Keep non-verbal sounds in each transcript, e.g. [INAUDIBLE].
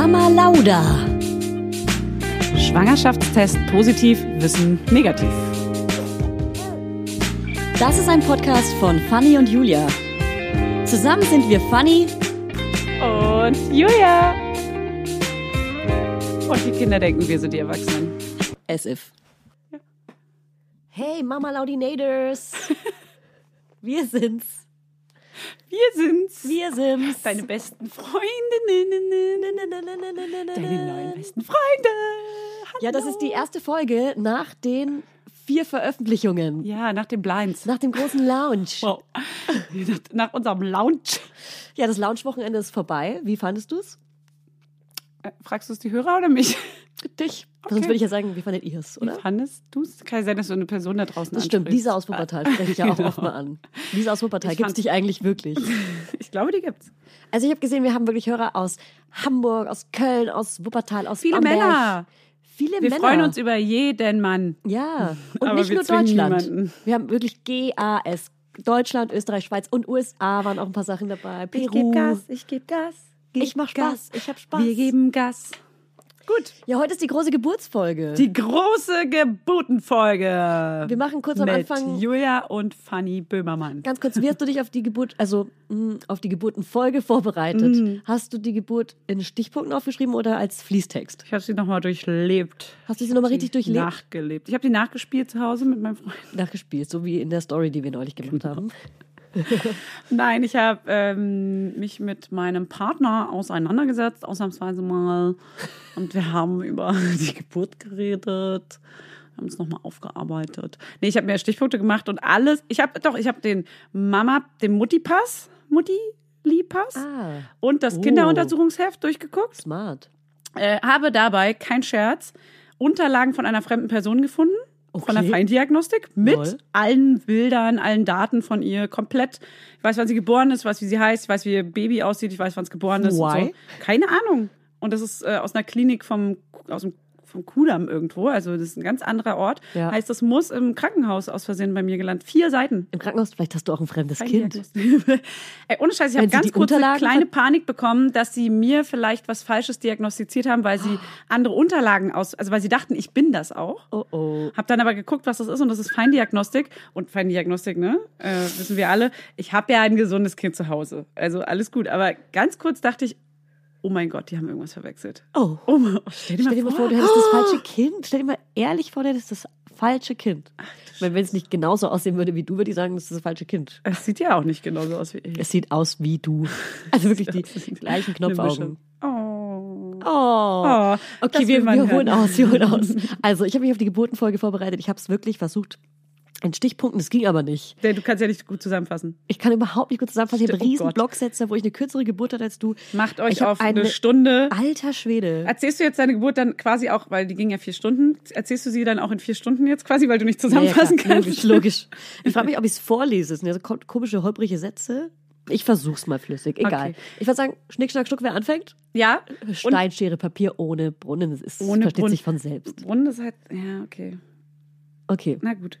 Mama Lauda. Schwangerschaftstest positiv, Wissen negativ. Das ist ein Podcast von Fanny und Julia. Zusammen sind wir Fanny und Julia. Und die Kinder denken, wir sind die Erwachsenen. As if. Hey, Mama Laudinators. [LAUGHS] wir sind's. Wir sind's. Wir sind's. Deine besten Freundinnen. Deine neuen besten Freunde. Hallo. Ja, das ist die erste Folge nach den vier Veröffentlichungen. Ja, nach dem Blinds. Nach dem großen Lounge. Wow. Nach, [LAUGHS] nach unserem Lounge. Ja, das Lounge-Wochenende ist vorbei. Wie fandest du's? Äh, fragst du es die Hörer oder mich? Dich. Okay. Sonst würde ich ja sagen, wie fandet ihr es, oder? Wie fandest du es? Kann ja sein, dass du eine Person da draußen Das stimmt. Lisa aus Wuppertal spreche ich ja auch [LAUGHS] Genau. oft mal an. Lisa aus Wuppertal, gibt's fand- dich eigentlich wirklich? [LAUGHS] Ich glaube, die gibt's. Also ich habe gesehen, wir haben wirklich Hörer aus Hamburg, aus Köln, aus Wuppertal, aus Viele Bamberg. Männer. Viele Wir Männer. freuen uns über jeden Mann. Ja, [LAUGHS] und Aber nicht nur Deutschland. niemanden. Wir haben wirklich GAS. Deutschland, Österreich, Schweiz und USA waren auch ein paar Sachen dabei. Peru. Ich gebe Gas, ich gebe Gas. Geb Ich mach Spaß, ich hab Spaß. Wir geben Gas. Gut. Ja, heute ist die große Geburtsfolge. Die große Geburtenfolge. wir machen kurz am mit Anfang Julia und Fanny Böhmermann. ganz kurz, wie hast du dich auf die Geburt, also mh, auf die Geburtenfolge vorbereitet? Mhm. Hast du die Geburt in Stichpunkten aufgeschrieben oder als Fließtext? Ich habe sie nochmal durchlebt. Hast du sie nochmal richtig durchlebt? Nachgelebt. Ich habe die nachgespielt zu Hause mit meinem Freund. Nachgespielt, so wie in der Story, die wir neulich gemacht Genau. [LAUGHS] haben. [LAUGHS] Nein, ich habe ähm, mich mit meinem Partner auseinandergesetzt, ausnahmsweise mal. Und wir haben über [LAUGHS] die Geburt geredet, haben es nochmal aufgearbeitet. Nee, ich habe mir Stichpunkte gemacht und alles. Ich habe doch, ich habe den Mama, den Mutti-Pass, Mutti-Li-Pass Ah, und das Oh. Kinderuntersuchungsheft durchgeguckt. smart. Äh, habe dabei, kein Scherz, Unterlagen von einer fremden Person gefunden. Von der Okay. Feindiagnostik mit Lol. allen Bildern, allen Daten von ihr komplett. Ich weiß, wann sie geboren ist, ich weiß, wie sie heißt, ich weiß, wie ihr Baby aussieht, ich weiß, wann es geboren ist. Und so. Keine Ahnung. Und das ist äh, aus einer Klinik vom, aus dem vom Kudamm irgendwo, also das ist ein ganz anderer Ort. Ja. Heißt, das muss im Krankenhaus aus Versehen bei mir gelandet. Vier Seiten. Im Krankenhaus, vielleicht hast du auch ein fremdes Kind. Feindiagnostik. [LAUGHS] Ey, ohne Scheiß, ich habe ganz kurz eine kleine Panik bekommen, dass sie mir vielleicht was Falsches diagnostiziert haben, weil sie [GASPS] andere Unterlagen aus, also weil sie dachten, ich bin das auch. Oh oh. Hab dann aber geguckt, was das ist und das ist Feindiagnostik. Und Feindiagnostik, ne, äh, wissen wir alle. Ich habe ja ein gesundes Kind zu Hause. Also alles gut. Aber ganz kurz dachte ich, oh mein Gott, die haben irgendwas verwechselt. Oh. Oh, stell dir Stell mal dir mal vor, du hättest das falsche [GASPS] Kind. Stell dir mal ehrlich vor, du hättest das falsche Kind. Weil wenn es nicht genauso aussehen würde wie du, würde ich sagen, das ist das falsche Kind. Es sieht ja auch nicht genauso aus wie ich. Es sieht aus wie du. [LAUGHS] Also wirklich die gleichen Knopfaugen. Oh. Oh. Oh, Okay, wir, wir holen aus, wir holen aus. [LAUGHS] Also, ich habe mich auf die Geburtenfolge vorbereitet. Ich habe es wirklich versucht in Stichpunkten. Das ging aber nicht. Denn Du kannst ja nicht gut zusammenfassen. Ich kann überhaupt nicht gut zusammenfassen. Ich habe Oh riesen Gott. Blocksätze, wo ich eine kürzere Geburt hatte als du. Macht euch auf eine, eine- Stunde. Alter Schwede. Erzählst du jetzt deine Geburt dann quasi auch, weil die ging ja vier Stunden, erzählst du sie dann auch in vier Stunden jetzt quasi, weil du nicht Ja, ja, zusammenfassen klar. kannst? Logisch, logisch. Ich frage mich, ob ich es vorlese. Es sind ja so ko- komische, holprige Sätze. Ich versuch's mal flüssig. Egal. Okay. Ich würde sagen, Schnick, Schnack, Schnuck, wer anfängt? Ja. Und Stein, Schere, Papier ohne Brunnen. Das ist, Ohne versteht Brunnen. sich von selbst. Brunnen ist halt, ja, okay. Okay. Na gut.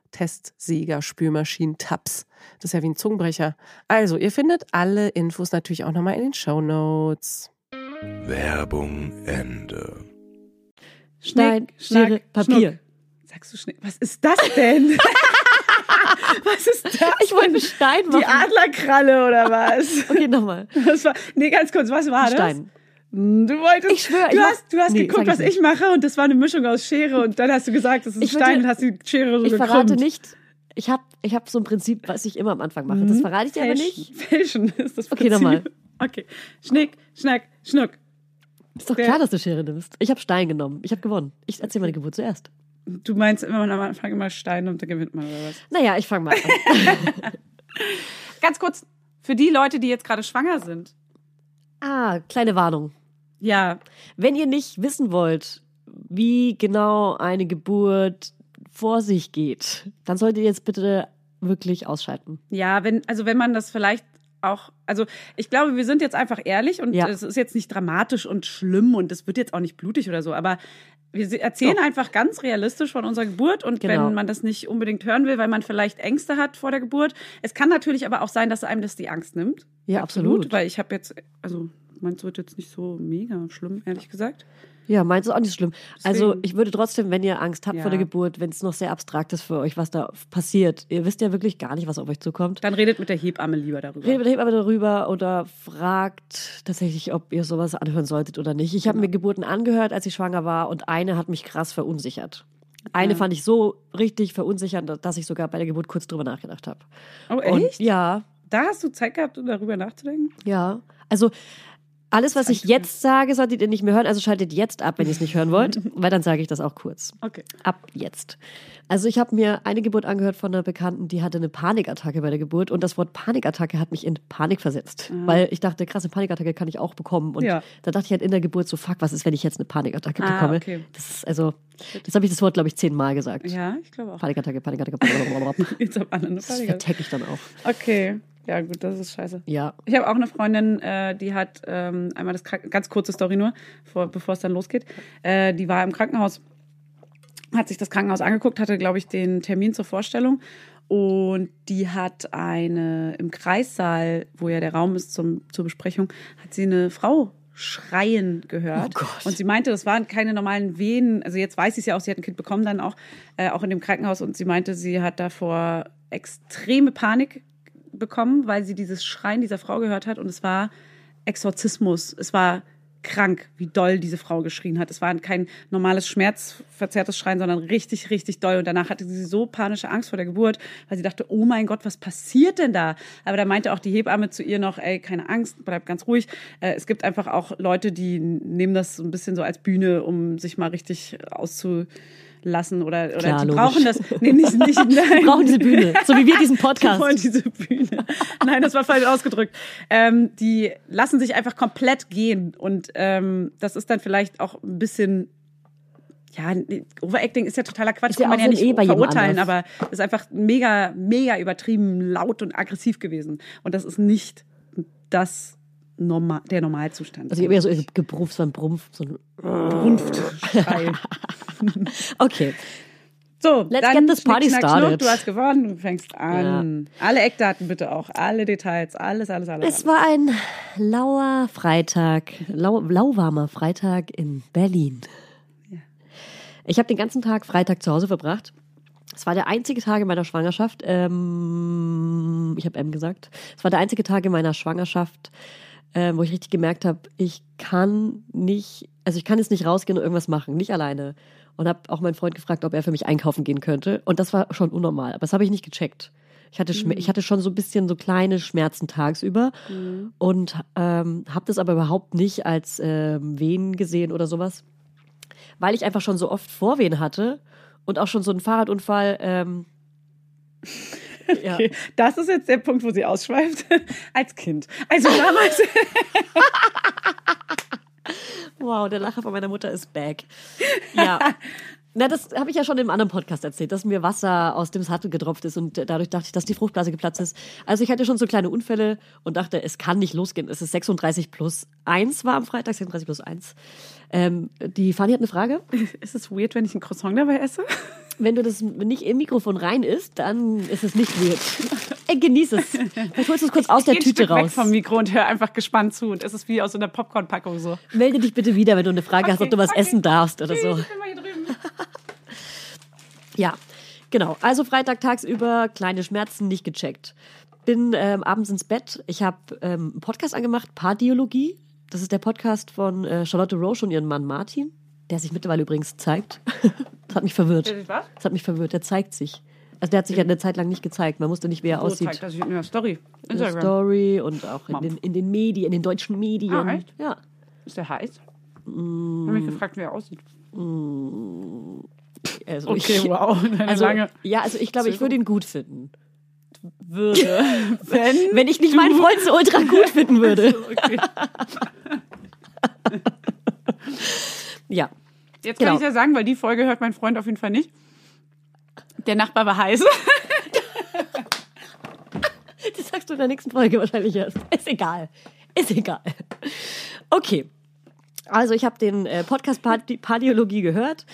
Testsieger, Spülmaschinen, Tabs. Das ist ja wie ein Zungenbrecher. Also, ihr findet alle Infos natürlich auch nochmal in den Show Notes. Werbung Ende. Stein, Schnick, Schnack, Schere, Papier. Schnuck. Sagst du Schnick? Was ist das denn? [LAUGHS] was ist das? Ich wollte einen Stein machen. Die Adlerkralle oder was? [LAUGHS] Okay, nochmal. Das war, nee, ganz kurz, was war das? Stein. Hm, Du wolltest, Ich schwör, du ich hast, du hast Nee, geguckt, was ich nicht. mache und das war eine Mischung aus Schere und dann hast du gesagt, das ist ein Ich würde- Stein und hast die Schere so Ich gekrümmt. verrate nicht. Ich habe ich hab so ein Prinzip, was ich immer am Anfang mache. Das verrate ich dir aber nicht. Fälschen ist das Okay, Prinzip. nochmal. Okay. Schnick, Schnack, Schnuck. Ist doch Der- klar, dass du Schere nimmst. Ich habe Stein genommen. Ich habe gewonnen. Ich erzähle meine Geburt zuerst. Du meinst immer am Anfang immer Stein und dann gewinnt man oder was? Naja, ich fange mal an. [LAUGHS] Ganz kurz, für die Leute, die jetzt gerade schwanger sind. ah, kleine Warnung. Ja, Wenn ihr nicht wissen wollt, wie genau eine Geburt vor sich geht, dann solltet ihr jetzt bitte wirklich ausschalten. ja, wenn, also wenn man das vielleicht auch, also ich glaube, wir sind jetzt einfach ehrlich und Ja. es ist jetzt nicht dramatisch und schlimm und es wird jetzt auch nicht blutig oder so, aber wir erzählen Doch. einfach ganz realistisch von unserer Geburt und Genau. wenn man das nicht unbedingt hören will, weil man vielleicht Ängste hat vor der Geburt. Es kann natürlich aber auch sein, dass einem das die Angst nimmt. Ja, absolut. Weil ich habe jetzt, also meins wird jetzt nicht so mega schlimm, ehrlich gesagt. Ja, meins ist auch nicht schlimm. Also Deswegen- ich würde trotzdem, wenn ihr Angst habt Ja. vor der Geburt, wenn es noch sehr abstrakt ist für euch, was da passiert, ihr wisst ja wirklich gar nicht, was auf euch zukommt. Dann redet mit der Hebamme lieber darüber. Redet mit der Hebamme darüber oder fragt tatsächlich, ob ihr sowas anhören solltet oder nicht. Ich habe Genau. mir Geburten angehört, als ich schwanger war und eine hat mich krass verunsichert. Eine Ja. fand ich so richtig verunsichert, dass ich sogar bei der Geburt kurz drüber nachgedacht habe. Oh, Und echt? ja, Da hast du Zeit gehabt, um darüber nachzudenken? ja. Also alles, was ich jetzt sage, solltet ihr nicht mehr hören. Also schaltet jetzt ab, wenn ihr es nicht hören wollt, [LAUGHS] weil dann sage ich das auch kurz. Okay. Ab jetzt. Also ich habe mir eine Geburt angehört von einer Bekannten, die hatte eine Panikattacke bei der Geburt und das Wort Panikattacke hat mich in Panik versetzt, weil ich dachte, krasse Panikattacke kann ich auch bekommen und. Ja. da dachte ich halt in der Geburt so, fuck, was ist, wenn ich jetzt eine Panikattacke Ah, bekomme? okay. Das ist also, das habe ich das Wort glaube ich zehnmal gesagt. Ja, ich glaube auch. Panikattacke, Panikattacke, Panikattacke. [LAUGHS] Jetzt haben alle eine Das Panik. vertecke ich dann auch. Okay. Ja, gut, das ist scheiße. Ja. Ich habe auch eine Freundin, äh, die hat ähm, einmal das Krank ganz kurze Story nur, vor, bevor es dann losgeht. Äh, die war im Krankenhaus, hat sich das Krankenhaus angeguckt, hatte, glaube ich, den Termin zur Vorstellung. Und die hat eine im Kreissaal, wo ja der Raum ist zum, zur Besprechung, hat sie eine Frau schreien gehört. Oh Gott. Und sie meinte, das waren keine normalen Wehen. Also jetzt weiß sie es ja auch, sie hat ein Kind bekommen dann auch, äh, auch in dem Krankenhaus. Und sie meinte, sie hat davor extreme Panik bekommen, weil sie dieses Schreien dieser Frau gehört hat. Und es war Exorzismus. Es war krank, wie doll diese Frau geschrien hat. Es war kein normales schmerzverzerrtes Schreien, sondern richtig, richtig doll. Und danach hatte sie so panische Angst vor der Geburt, weil sie dachte, oh mein Gott, was passiert denn da? Aber da meinte auch die Hebamme zu ihr noch, ey, keine Angst, bleib ganz ruhig. Äh, Es gibt einfach auch Leute, die nehmen das so ein bisschen so als Bühne, um sich mal richtig auszulassen oder, oder Klar, die logisch. brauchen das. Nee, nicht, nicht, [LAUGHS] nein. Brauchen diese Bühne, so wie wir diesen [LAUGHS] Die Podcast. wollen diese Bühne. Nein, das war falsch ausgedrückt. Ähm, die lassen sich einfach komplett gehen. Und ähm, das ist dann vielleicht auch ein bisschen. Ja, Overacting ist ja totaler Quatsch, Ist ja kann man ja nicht eh verurteilen, aber ist einfach mega, mega übertrieben laut und aggressiv gewesen. Und das ist nicht das Normal, der Normalzustand. Also ich habe ja so gebrufft, so ein Brumpf, so ein Brunftschrei. [LAUGHS] Okay. So, Let's dann get this party Schnick, started. Schnuck, du hast gewonnen, du fängst an. Alle Eckdaten bitte auch, alle Details, alles, alles, alles. Es war ein lauer Freitag, lau, lauwarmer Freitag in Berlin. Ich habe den ganzen Tag Freitag zu Hause verbracht. Es war der einzige Tag in meiner Schwangerschaft, ähm, Ich habe M gesagt. Es war der einzige Tag in meiner Schwangerschaft, äh, wo ich richtig gemerkt habe, ich kann nicht, also ich kann jetzt nicht rausgehen und irgendwas machen, nicht alleine. Und habe auch meinen Freund gefragt, ob er für mich einkaufen gehen könnte. Und das war schon unnormal, aber das habe ich nicht gecheckt. Ich hatte, Schmer- ich hatte schon so ein bisschen so kleine Schmerzen tagsüber und ähm, habe das aber überhaupt nicht als ähm, Wehen gesehen oder sowas, weil ich einfach schon so oft Vorwehen hatte und auch schon so einen Fahrradunfall. Ähm, [LAUGHS] ja. Okay, das ist jetzt der Punkt, wo sie ausschweift. [LAUGHS] Als Kind. Also damals. [LAUGHS] Wow, der Lacher von meiner Mutter ist back. Ja. Na, das habe ich ja schon im anderen Podcast erzählt, dass mir Wasser aus dem Sattel getropft ist und dadurch dachte ich, dass die Fruchtblase geplatzt ist. Also ich hatte schon so kleine Unfälle und dachte, es kann nicht losgehen. Es ist 36 plus 1 war am Freitag, 36 plus 1. Ähm, die Fanny hat eine Frage. ist es weird, wenn ich ein Croissant dabei esse? Wenn du das nicht im Mikrofon rein isst, dann ist es nicht weird. Genieß es. Vielleicht holst du es kurz aus der Tüte Stück weg raus. vom Mikro und hör einfach gespannt zu. Und es ist wie aus so einer Popcorn-Packung so. Melde dich bitte wieder, wenn du eine Frage hast, Okay, ob du was okay. essen darfst oder so. Ich bin mal hier drüben. Ja, genau. Also Freitag tagsüber kleine Schmerzen nicht gecheckt. Bin ähm, abends ins Bett. Ich habe ähm, einen Podcast angemacht, Paardiologie. Das ist der Podcast von äh, Charlotte Roche und ihrem Mann Martin, der sich mittlerweile übrigens zeigt. [LAUGHS] das hat mich verwirrt. Sich was? Das hat mich verwirrt. Der zeigt sich. Also der hat sich ja eine Zeit lang nicht gezeigt. Man wusste nicht, wie er Wo aussieht. zeigt das in der Story? In der Instagram. Story und auch in den, in den Medien, in den deutschen Medien. Ah, echt? Ja. Ist der heiß? Ich habe mich gefragt, wie er aussieht. Also Okay, ich, wow. Also, lange ja, also ich glaube, ich würde ihn gut finden. Würde. [LAUGHS] Wenn. Wenn ich nicht meinen Freund so ultra gut finden würde. [LAUGHS] Okay. Ja. Jetzt Genau. kann ich ja sagen, weil die Folge hört mein Freund auf jeden Fall nicht. Der Nachbar war heiß. [LAUGHS] Das sagst du in der nächsten Folge wahrscheinlich erst. Ist egal. Ist egal. Okay. Also ich habe den äh, Podcast Pardi Pardiologie gehört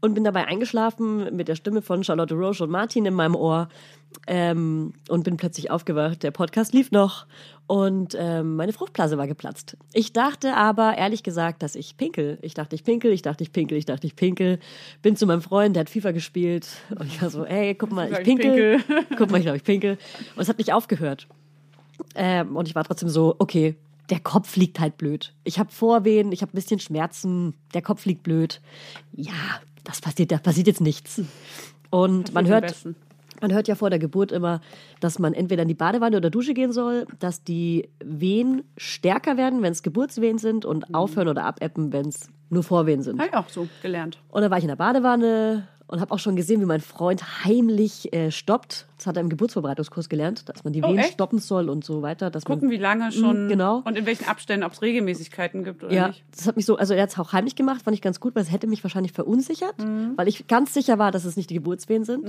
und bin dabei eingeschlafen mit der Stimme von Charlotte Roche und Martin in meinem Ohr ähm, und bin plötzlich aufgewacht. Der Podcast lief noch und ähm, meine Fruchtblase war geplatzt. Ich dachte aber ehrlich gesagt, dass ich pinkel. Ich dachte, ich pinkel, ich dachte, ich pinkel, ich dachte, ich pinkel. Bin zu meinem Freund, der hat FIFA gespielt und ich war so, ey, guck mal, ich pinkel. [LAUGHS] Guck mal, ich glaube, ich pinkel. Und es hat nicht aufgehört. Ähm, und ich war trotzdem so, okay, der Kopf liegt halt blöd. Ich habe Vorwehen, ich habe ein bisschen Schmerzen, der Kopf liegt blöd. Ja, das passiert, da passiert jetzt nichts. Und man am hört. Man hört ja vor der Geburt immer, dass man entweder in die Badewanne oder Dusche gehen soll, dass die Wehen stärker werden, wenn es Geburtswehen sind und aufhören oder abebben, wenn es nur Vorwehen sind. Habe ich auch so gelernt. Und dann war ich in der Badewanne und habe auch schon gesehen, wie mein Freund heimlich äh, stoppt. Das hat er im Geburtsvorbereitungskurs gelernt, dass man die Oh, Wehen echt? stoppen soll und so weiter. Dass Gucken, man, wie lange schon. Mhm, genau. Und in welchen Abständen, ob es Regelmäßigkeiten gibt oder ja, nicht. das hat mich so, also er hat es auch heimlich gemacht, fand ich ganz gut, weil es hätte mich wahrscheinlich verunsichert, Mhm. weil ich ganz sicher war, dass es nicht die Geburtswehen sind.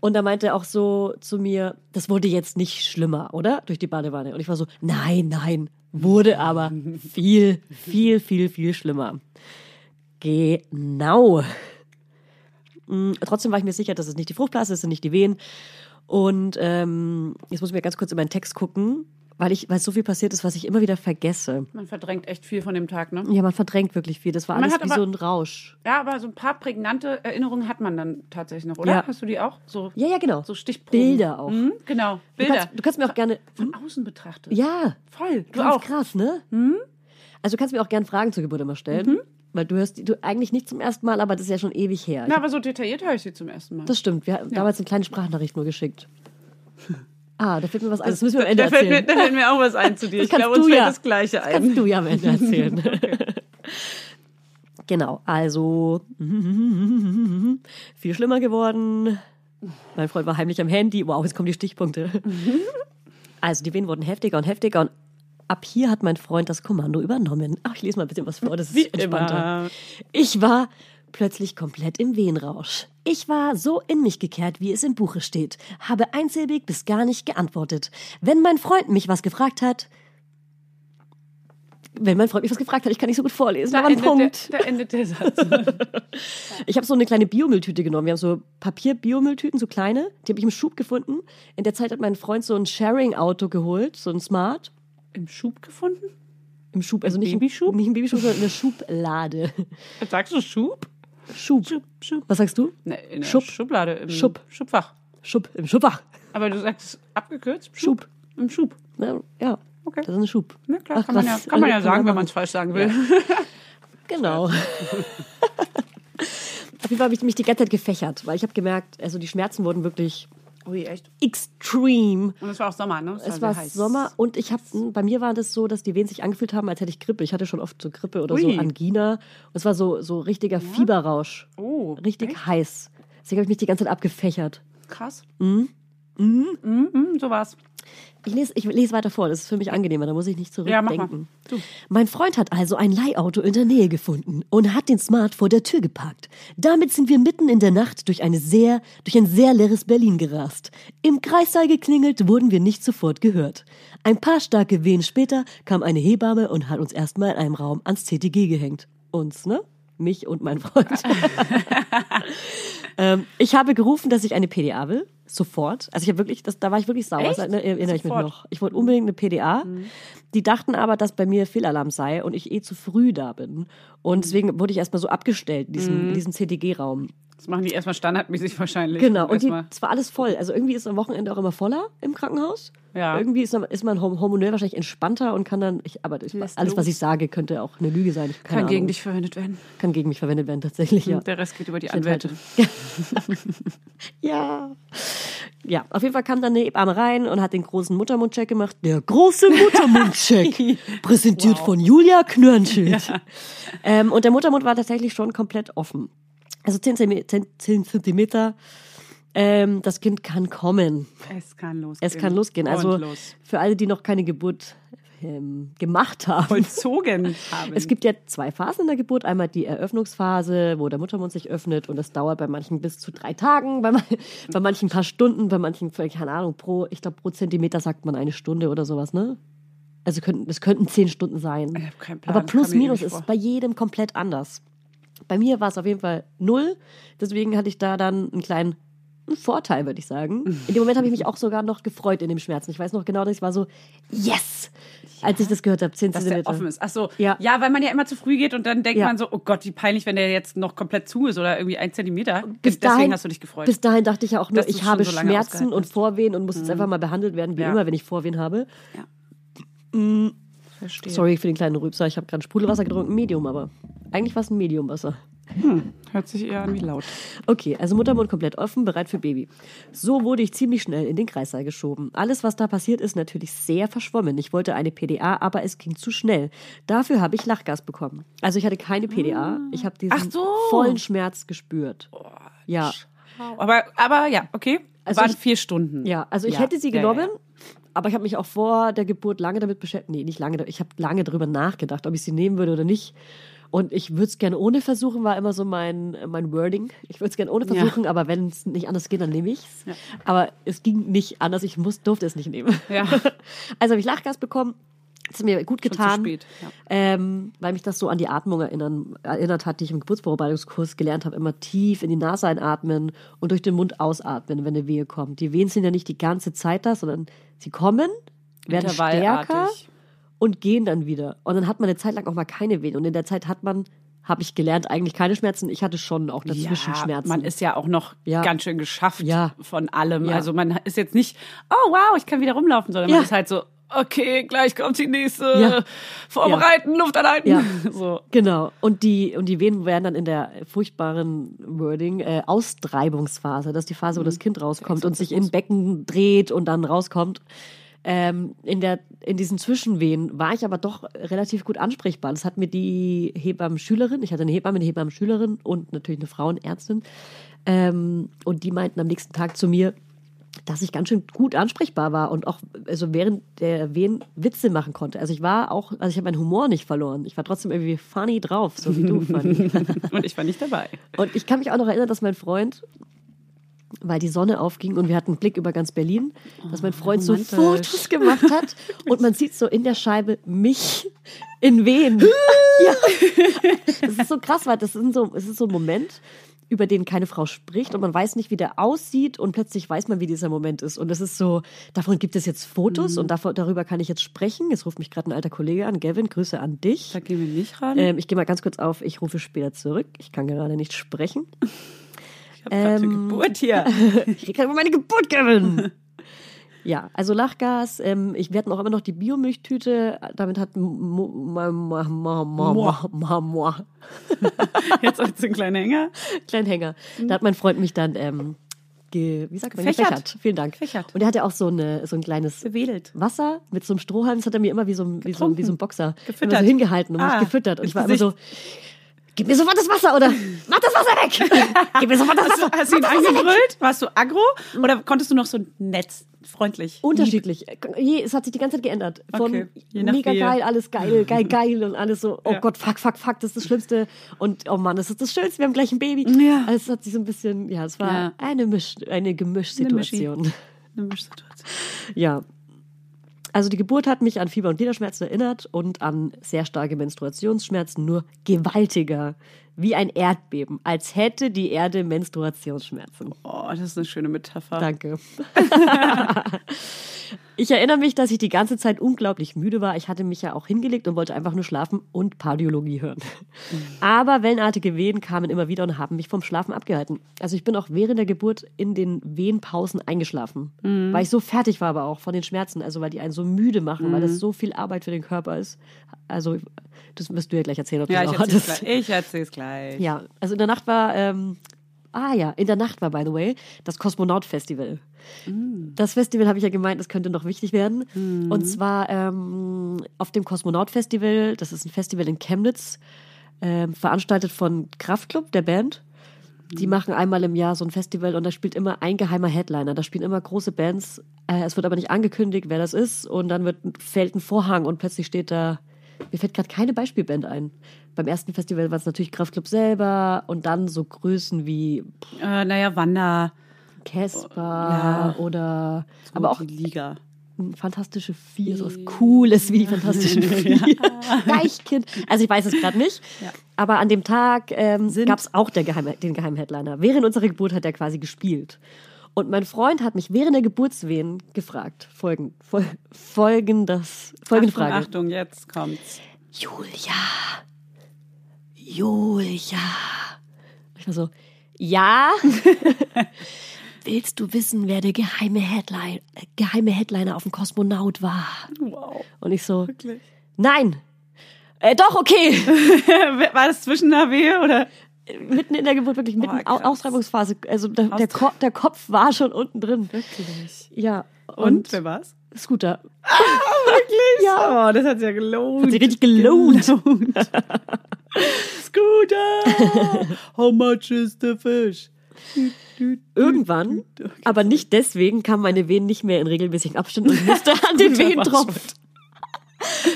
Und da meinte er auch so zu mir, das wurde jetzt nicht schlimmer, oder? Durch die Badewanne. Und ich war so, nein, nein, wurde aber [LAUGHS] viel, viel, viel, viel schlimmer. Genau. Mm, Trotzdem war ich mir sicher, dass es nicht die Fruchtblase ist, es sind nicht die Wehen. Und ähm, jetzt muss ich mir ganz kurz in meinen Text gucken, weil ich, weil so viel passiert ist, was ich immer wieder vergesse. Man verdrängt echt viel von dem Tag, ne? Ja, man verdrängt wirklich viel. Das war Man alles wie aber- so ein Rausch. Ja, aber so ein paar prägnante Erinnerungen hat man dann tatsächlich noch, oder? Ja. Hast du die auch? So, Ja, ja, genau. so Stichproben. Bilder auch. Mhm, genau, Du Bilder. kannst, du kannst mir auch gerne. Von außen betrachtet. Ja, Voll. Du ganz auch. krass, ne? Also du kannst mir auch gerne Fragen zur Geburt immer stellen. Mhm. Weil du hörst die du eigentlich nicht zum ersten Mal, aber das ist ja schon ewig her. Na, aber so detailliert höre ich sie zum ersten Mal. das stimmt. Wir haben damals eine kleine Sprachnachricht nur geschickt. [LAUGHS] Ah, da fällt mir was ein. Das müssen wir am Ende da, fällt mir, erzählen. da fällt mir auch was ein zu dir. Ich glaube, uns fällt ja. das Gleiche Das kannst ein. du ja am Ende [LAUGHS] erzählen. Genau, also [LAUGHS] viel schlimmer geworden. Mein Freund war heimlich am Handy. Wow, jetzt kommen die Stichpunkte. Also die Wehen wurden heftiger und heftiger und ab hier hat mein Freund das Kommando übernommen. Ach, ich lese mal ein bisschen was vor, das ist Wie entspannter. immer. Ich war plötzlich komplett im Wehenrausch. Ich war so in mich gekehrt, wie es im Buche steht, habe einsilbig bis gar nicht geantwortet. Wenn mein Freund mich was gefragt hat, wenn mein Freund mich was gefragt hat, ich kann nicht so gut vorlesen, Da aber ein Punkt. der, da endet der Satz. [LAUGHS] Ich habe so eine kleine Biomülltüte genommen. Wir haben so Papier-Biomülltüten, so kleine. Die habe ich im Schub gefunden. In der Zeit hat mein Freund so ein Sharing-Auto geholt, so ein Smart. Im Schub gefunden? Im Schub, also nicht Babyschub? Im, nicht im Babyschub, sondern in der Schublade. Sagst du Schub? Schub. Schub, Schub. Was sagst du? Ne, in der Schub. Schublade. Im Schub. Schubfach. Schub, im Schubfach. Aber du sagst abgekürzt? Schub. Im Schub. Na, ja, Okay. das ist ein Schub. Na klar, Ach, kann man ja, kann man ja sagen, wenn man es falsch sagen will. [LAUGHS] Genau. [LAUGHS] Auf jeden Fall habe ich mich die ganze Zeit gefächert, weil ich habe gemerkt, also die Schmerzen wurden wirklich Ui, echt. extreme. Und es war auch Sommer, ne? Es war heiß. Sommer und ich habe, bei mir war das so, dass die Wehen sich angefühlt haben, als hätte ich Grippe. Ich hatte schon oft so Grippe oder Ui. so Angina. Und es war so, so richtiger Fieberrausch. Oh, Richtig heiß. Deswegen habe ich mich die ganze Zeit abgefächert. krass. Mhm. Mhm. so war's. Ich lese, ich lese weiter vor, das ist für mich angenehmer, da muss ich nicht Ja, zurückdenken. Du. Mein Freund hat also ein Leihauto in der Nähe gefunden und hat den Smart vor der Tür geparkt. Damit sind wir mitten in der Nacht durch, eine sehr, durch ein sehr leeres Berlin gerast. Im Kreissaal geklingelt, wurden wir nicht sofort gehört. Ein paar starke Wehen später kam eine Hebamme und hat uns erstmal in einem Raum ans CTG gehängt. Uns, ne? Mich und mein Freund. [LAUGHS] ähm, ich habe gerufen, dass ich eine PDA will. Sofort. Also ich habe wirklich, das, da war ich wirklich sauer. Echt? Das erinnere ich mich Sofort? noch. Ich wollte unbedingt eine PDA. Die dachten aber, dass bei mir Fehlalarm sei und ich eh zu früh da bin. Und deswegen wurde ich erstmal so abgestellt in diesem, in diesem CTG-Raum. Das machen die erstmal standardmäßig wahrscheinlich. Genau. Und die, Erstmal- es war alles voll. Also irgendwie ist am Wochenende auch immer voller im Krankenhaus. Ja. Irgendwie ist, ist man horm- hormonell wahrscheinlich entspannter und kann dann, ich, aber ich, alles, was ich sage, könnte auch eine Lüge sein. Kann gegen Ahnung. dich verwendet werden. Kann gegen mich verwendet werden, tatsächlich, ja. Und der Rest geht über die Ich Anwälte. [LAUGHS] Ja. Ja, auf jeden Fall kam dann eine Hebamme rein und hat den großen Muttermundcheck gemacht. Der große Muttermundcheck. [LAUGHS] präsentiert von Julia Knörnschild. Ähm, und der Muttermund war tatsächlich schon komplett offen. Also 10 Zentimeter. 10, 10 Zentimeter. Ähm, das Kind kann kommen. Es kann losgehen. Es kann losgehen. Also los. für alle, die noch keine Geburt ähm, gemacht haben. Vollzogen [LAUGHS] haben. Es gibt ja zwei Phasen in der Geburt. Einmal die Eröffnungsphase, wo der Muttermund sich öffnet und das dauert bei manchen bis zu drei Tagen, bei, man- bei manchen ein paar Stunden, bei manchen, keine Ahnung, pro, ich glaube, pro Zentimeter sagt man eine Stunde oder sowas, ne? Also könnten, es könnten zehn Stunden sein. Ich hab keinen Plan, Aber plus, minus ist vor. bei jedem komplett anders. Bei mir war es auf jeden Fall null. Deswegen hatte ich da dann einen kleinen einen Vorteil, würde ich sagen. In dem Moment habe ich mich auch sogar noch gefreut in dem Schmerzen. Ich weiß noch genau, dass ich war so, yes! Als ich das gehört habe, 10 dass der Zentimeter. offen ist. Ach so, Ja. ja. weil man ja immer zu früh geht und dann denkt Ja. man so, oh Gott, wie peinlich, wenn der jetzt noch komplett zu ist oder irgendwie ein Zentimeter. Bis Deswegen dahin, hast du dich gefreut. Bis dahin dachte ich ja auch nur, ich habe so Schmerzen und. Vorwehen und muss jetzt einfach mal behandelt werden, wie Ja. immer, wenn ich Vorwehen habe. Verstehe. Sorry für den kleinen Rübser, ich habe gerade Sprudelwasser getrunken, Medium, aber eigentlich war es ein Mediumwasser. Hört sich eher an wie laut. Okay, also Muttermund komplett offen, bereit für Baby. So wurde ich ziemlich schnell in den Kreissaal geschoben. Alles, was da passiert ist, natürlich sehr verschwommen. Ich wollte eine PDA, aber es ging zu schnell. Dafür habe ich Lachgas bekommen. Also ich hatte keine PDA, ich habe diesen so. vollen Schmerz gespürt. Ja, Aber, aber ja, okay. Also Waren ich- vier Stunden. Ja, also ich Ja. hätte sie Ja, genommen, ja, aber ich habe mich auch vor der Geburt lange damit beschäftigt. Nee, nicht lange, ich habe lange darüber nachgedacht, ob ich sie nehmen würde oder nicht. Und ich würde es gerne ohne versuchen, war immer so mein, mein Wording. Ich würde es gerne ohne Ja. versuchen, aber wenn es nicht anders geht, dann nehme ich es. Ja. Aber es ging nicht anders, ich muss, durfte es nicht nehmen. Ja. [LAUGHS] Also habe ich Lachgas bekommen. Das hat mir gut getan, spät, ja. ähm, weil mich das so an die Atmung erinnern, erinnert hat, die ich im Geburtsvorbereitungskurs gelernt habe. Immer tief in die Nase einatmen und durch den Mund ausatmen, wenn eine Wehe kommt. Die Wehen sind ja nicht die ganze Zeit da, sondern sie kommen, werden stärker. Und gehen dann wieder. Und dann hat man eine Zeit lang auch mal keine Wehen. Und in der Zeit hat man, habe ich gelernt, eigentlich keine Schmerzen. Ich hatte schon auch dazwischen ja, Schmerzen. Man ist ja auch noch Ja. ganz schön geschafft Ja. von allem. Ja. Also man ist jetzt nicht, oh wow, ich kann wieder rumlaufen, sondern Ja. man ist halt so, okay, gleich kommt die nächste. Ja. Vorbereiten, Luft anhalten. Ja. [LAUGHS] So. Genau. Und die, und die Venen werden dann in der furchtbaren Wording äh, Austreibungsphase. Das ist die Phase, wo das Kind rauskommt und sich im Becken dreht und dann rauskommt. Ähm, in, der, in diesen Zwischenwehen war ich aber doch relativ gut ansprechbar. Das hat mir die Hebammen-Schülerin, ich hatte eine Hebamme, eine Hebammen-Schülerin und natürlich eine Frauenärztin. Ähm, und die meinten am nächsten Tag zu mir, dass ich ganz schön gut ansprechbar war und auch also während der Wehen Witze machen konnte. Also ich war auch, also ich habe meinen Humor nicht verloren. Ich war trotzdem irgendwie funny drauf, so wie du, funny. [LAUGHS] Und ich war nicht dabei. Und ich kann mich auch noch erinnern, dass mein Freund, weil die Sonne aufging und wir hatten einen Blick über ganz Berlin, dass mein Freund so. Fotos gemacht hat [LAUGHS] und man sieht so in der Scheibe mich in Wehen. [LAUGHS] ja. Das ist so krass, weil das ist so, es ist so ein Moment, über den keine Frau spricht und man weiß nicht, wie der aussieht und plötzlich weiß man, wie dieser Moment ist. Und das ist so, davon gibt es jetzt Fotos und davor, darüber kann ich jetzt sprechen. Jetzt ruft mich gerade ein alter Kollege an. Gavin, Grüße an dich. Da gehen wir nicht ran. Ähm, ich gehe mal ganz kurz auf, ich rufe später zurück. Ich kann gerade nicht sprechen. [LAUGHS] ich habe eine ähm, Geburt hier. [LAUGHS] Ich gerade über meine Geburt, Kevin. Ja, also Lachgas. Ähm, ich, wir hatten auch immer noch die Biomilchtüte. Damit hat Jetzt als ein kleiner Hänger. kleinen Hänger. Da hat mein Freund mich dann, ähm, ge, wie sagt man, Gefächert. gefächert. Vielen Dank. Gefächert. Und er hatte auch so, eine, so ein kleines Bewedelt. Wasser mit so einem Strohhalm. Das hat er mir immer wie so ein, wie so, wie so ein Boxer Gefüttert. so hingehalten und Ah, mich gefüttert. Und ich war immer so. Gib mir sofort das Wasser oder mach das Wasser weg. [LAUGHS] gib mir sofort das Hast Wasser. du, hast du ihn angebrüllt? Warst du aggro? Oder konntest du noch so nett, freundlich? Unterschiedlich. Je, es hat sich die ganze Zeit geändert. Von Okay. Mega Wehe. geil, alles geil, [LAUGHS] geil, geil und alles so, oh Ja. Gott, fuck, fuck, fuck, das ist das Schlimmste. Und oh Mann, das ist das Schönste, wir haben gleich ein Baby. Ja. Also es hat sich so ein bisschen, ja, es war Ja. eine, Misch, eine Gemischsituation. Eine Mischsituation. [LAUGHS] Ja. Also die Geburt hat mich an Fieber und Gliederschmerzen erinnert und an sehr starke Menstruationsschmerzen, nur gewaltiger, wie ein Erdbeben, als hätte die Erde Menstruationsschmerzen. Oh, das ist eine schöne Metapher. Danke. [LAUGHS] ich erinnere mich, dass ich die ganze Zeit unglaublich müde war. Ich hatte mich ja auch hingelegt und wollte einfach nur schlafen und Pardiologie hören. Aber wellenartige Wehen kamen immer wieder und haben mich vom Schlafen abgehalten. Also ich bin auch während der Geburt in den Wehenpausen eingeschlafen, weil ich so fertig war, aber auch von den Schmerzen, also weil die einen so müde machen, weil das so viel Arbeit für den Körper ist. Also das wirst du ja gleich erzählen, ob du Ja, ich erzähl's hattest. gleich. Ich erzähl's gleich. Ja, also in der Nacht war, ähm, ah ja, in der Nacht war, by the way, das Kosmonaut-Festival. Das Festival habe ich ja gemeint, das könnte noch wichtig werden. Und zwar ähm, auf dem Kosmonaut-Festival, das ist ein Festival in Chemnitz, ähm, veranstaltet von Kraftklub, der Band. Die machen einmal im Jahr so ein Festival und da spielt immer ein geheimer Headliner. Da spielen immer große Bands. Äh, es wird aber nicht angekündigt, wer das ist. Und dann wird, fällt ein Vorhang und plötzlich steht da, mir fällt gerade keine Beispielband ein. Beim ersten Festival war es natürlich Kraftklub selber und dann so Größen wie Äh, naja, Wanda. Casper Ja. oder aber auch Liga. Fantastische Vier, so was Cooles wie die Fantastischen [LAUGHS] Vier. Deichkind. Also ich weiß es gerade nicht. Ja. Aber an dem Tag ähm, gab es auch der geheime, den geheimen Headliner. Während unserer Geburt hat er quasi gespielt. Und mein Freund hat mich während der Geburtswehen gefragt. Folgen, fol, folgendes, folgende Achtung, Frage. Achtung, jetzt kommt's. Julia. Julia. Ich war so, ja. [LAUGHS] Willst du wissen, wer der geheime, Headline, äh, geheime Headliner auf dem Kosmonaut war? Wow. Und ich so, Wirklich. nein. Äh, doch, okay. [LAUGHS] War das zwischen der Wehe oder? Mitten in der Geburt, wirklich mitten Boah, Au- krass. Austreibungsphase. Also der, der, Ko der Kopf war schon unten drin. Wirklich. Ja. Und, Und, wer war's? Scooter. Wirklich? Ja. Oh, das hat sich ja gelohnt. Hat sich richtig gelohnt. [LAUGHS] Scooter! How much is the fish? Irgendwann, aber nicht deswegen, kamen meine Venen nicht mehr in regelmäßigen Abständen und musste an den Guter Wehentropf.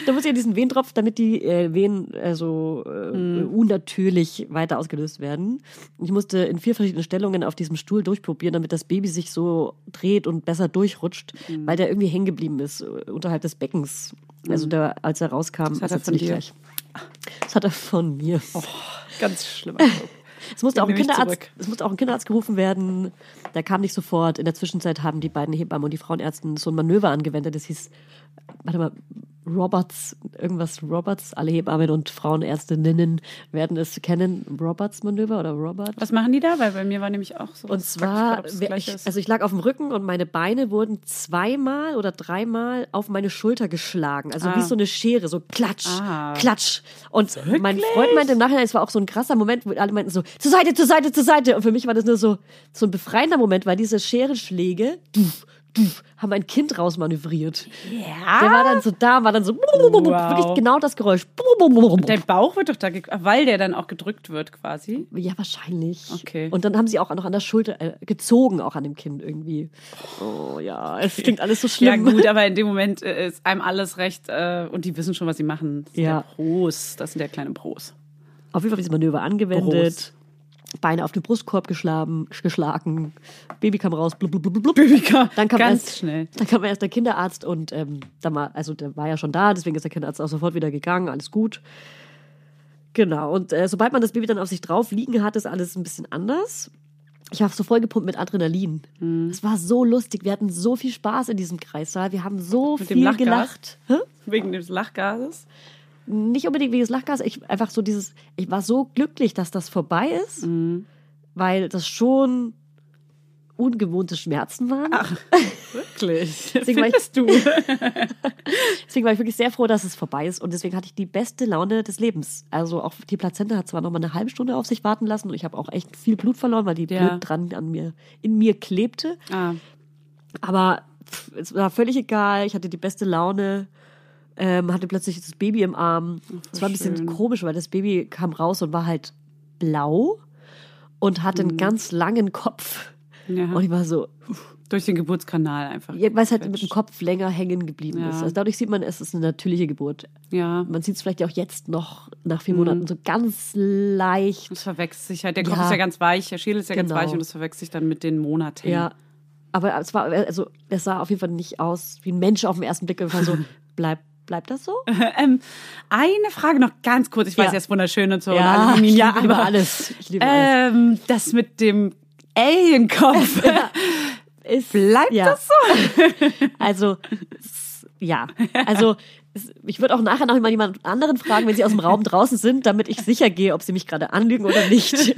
Da muss ich an diesen Wehentropf, damit die äh, Venen äh, so äh, unnatürlich weiter ausgelöst werden. Ich musste in vier verschiedenen Stellungen auf diesem Stuhl durchprobieren, damit das Baby sich so dreht und besser durchrutscht, weil der irgendwie hängen geblieben ist äh, unterhalb des Beckens. Also der, als er rauskam, hat er von dir? gleich. Das hat er von mir. Ganz schlimm. [LAUGHS] Es musste, auch ein Kinderarzt, es musste auch ein Kinderarzt gerufen werden. Der kam nicht sofort. In der Zwischenzeit haben die beiden Hebammen und die Frauenärzten so ein Manöver angewendet. Das hieß, warte mal, Roberts, irgendwas Roberts. Alle Hebammen und Frauenärztinnen werden es kennen. Roberts Manöver oder Robert? Was machen die da? Weil bei mir war nämlich auch so. Und zwar, ich, also ich lag auf dem Rücken und meine Beine wurden zweimal oder dreimal auf meine Schulter geschlagen. Also wie Ah. so eine Schere, so klatsch, Ah. klatsch. Und mein Freund meinte im Nachhinein, es war auch so ein krasser Moment, wo alle meinten so, zur Seite, zur Seite, zur Seite. Und für mich war das nur so, so ein befreiender Moment, weil diese Scherenschläge, haben ein Kind rausmanövriert. ja. Der war dann so da, war dann so, wirklich genau das Geräusch. Dein Bauch wird doch da, weil der dann auch gedrückt wird quasi. Ja, wahrscheinlich. Okay. Und dann haben sie auch noch an der Schulter äh, gezogen, auch an dem Kind irgendwie. Oh ja, es klingt alles so Ja schlimm. gut, aber [LAUGHS] in dem Moment äh, ist einem alles recht äh, und die wissen schon, was sie machen. Das sind Ja. der Pros, das sind der kleine Pros. Auf jeden Fall dieses Manöver angewendet. Beine auf den Brustkorb geschlagen, geschlagen. Baby kam raus. Blub, blub, blub, blub. Baby kam Dann kam ganz erst, schnell. Dann kam erst der Kinderarzt und ähm, dann war, also der war ja schon da, deswegen ist der Kinderarzt auch sofort wieder gegangen, alles gut. Genau, und äh, sobald man das Baby dann auf sich drauf liegen hat, ist alles ein bisschen anders. Ich war so vollgepumpt mit Adrenalin. Mhm. Es war so lustig. Wir hatten so viel Spaß in diesem Kreissaal. Wir haben so Mit viel gelacht. Hä? Wegen des Lachgases. Nicht unbedingt wegen des Lachgas. Ich einfach so dieses, ich war so glücklich, dass das vorbei ist, Mhm. weil das schon ungewohnte Schmerzen waren. Wirklich? [LAUGHS] Deswegen war ich- Findest du? [LAUGHS] Deswegen war ich wirklich sehr froh, dass es vorbei ist und deswegen hatte ich die beste Laune des Lebens. Also auch die Plazenta hat zwar noch mal eine halbe Stunde auf sich warten lassen und ich habe auch echt viel Blut verloren, weil die Ja. blöd dran an mir, in mir klebte. ah, Aber pff, es war völlig egal. Ich hatte die beste Laune. Ähm, hatte plötzlich das Baby im Arm. Es war ein bisschen schön. komisch, weil das Baby kam raus und war halt blau und hatte Mhm. einen ganz langen Kopf. ja. Und ich war so, Durch den Geburtskanal einfach. ja, weil es halt mit dem Kopf länger hängen geblieben Ja. ist. Also dadurch sieht man, es ist eine natürliche Geburt. Ja. Man sieht es vielleicht auch jetzt noch nach Mhm. vier Monaten so ganz leicht. Das verwechselt sich halt. Der Kopf ist ja ganz weich, der Schädel ist ja ganz Genau. weich und das verwechselt sich dann mit den Monaten. Ja. Aber es war, also es sah auf jeden Fall nicht aus wie ein Mensch auf den ersten Blick. Einfach so, [LAUGHS] bleibt, bleibt das so? [LAUGHS] Ähm, eine Frage noch ganz kurz. Ich weiß, Ja. er ist wunderschön und so. und Ja, ich liebe ja, über aber, alles. Ich liebe alles. Ähm, das mit dem Alienkopf. [LAUGHS] Ist, Bleibt ja. das so? [LAUGHS] Also, ja. Also, ich würde auch nachher noch mal jemand anderen fragen, wenn sie aus dem Raum draußen sind, damit ich sicher gehe, ob sie mich gerade anlügen oder nicht.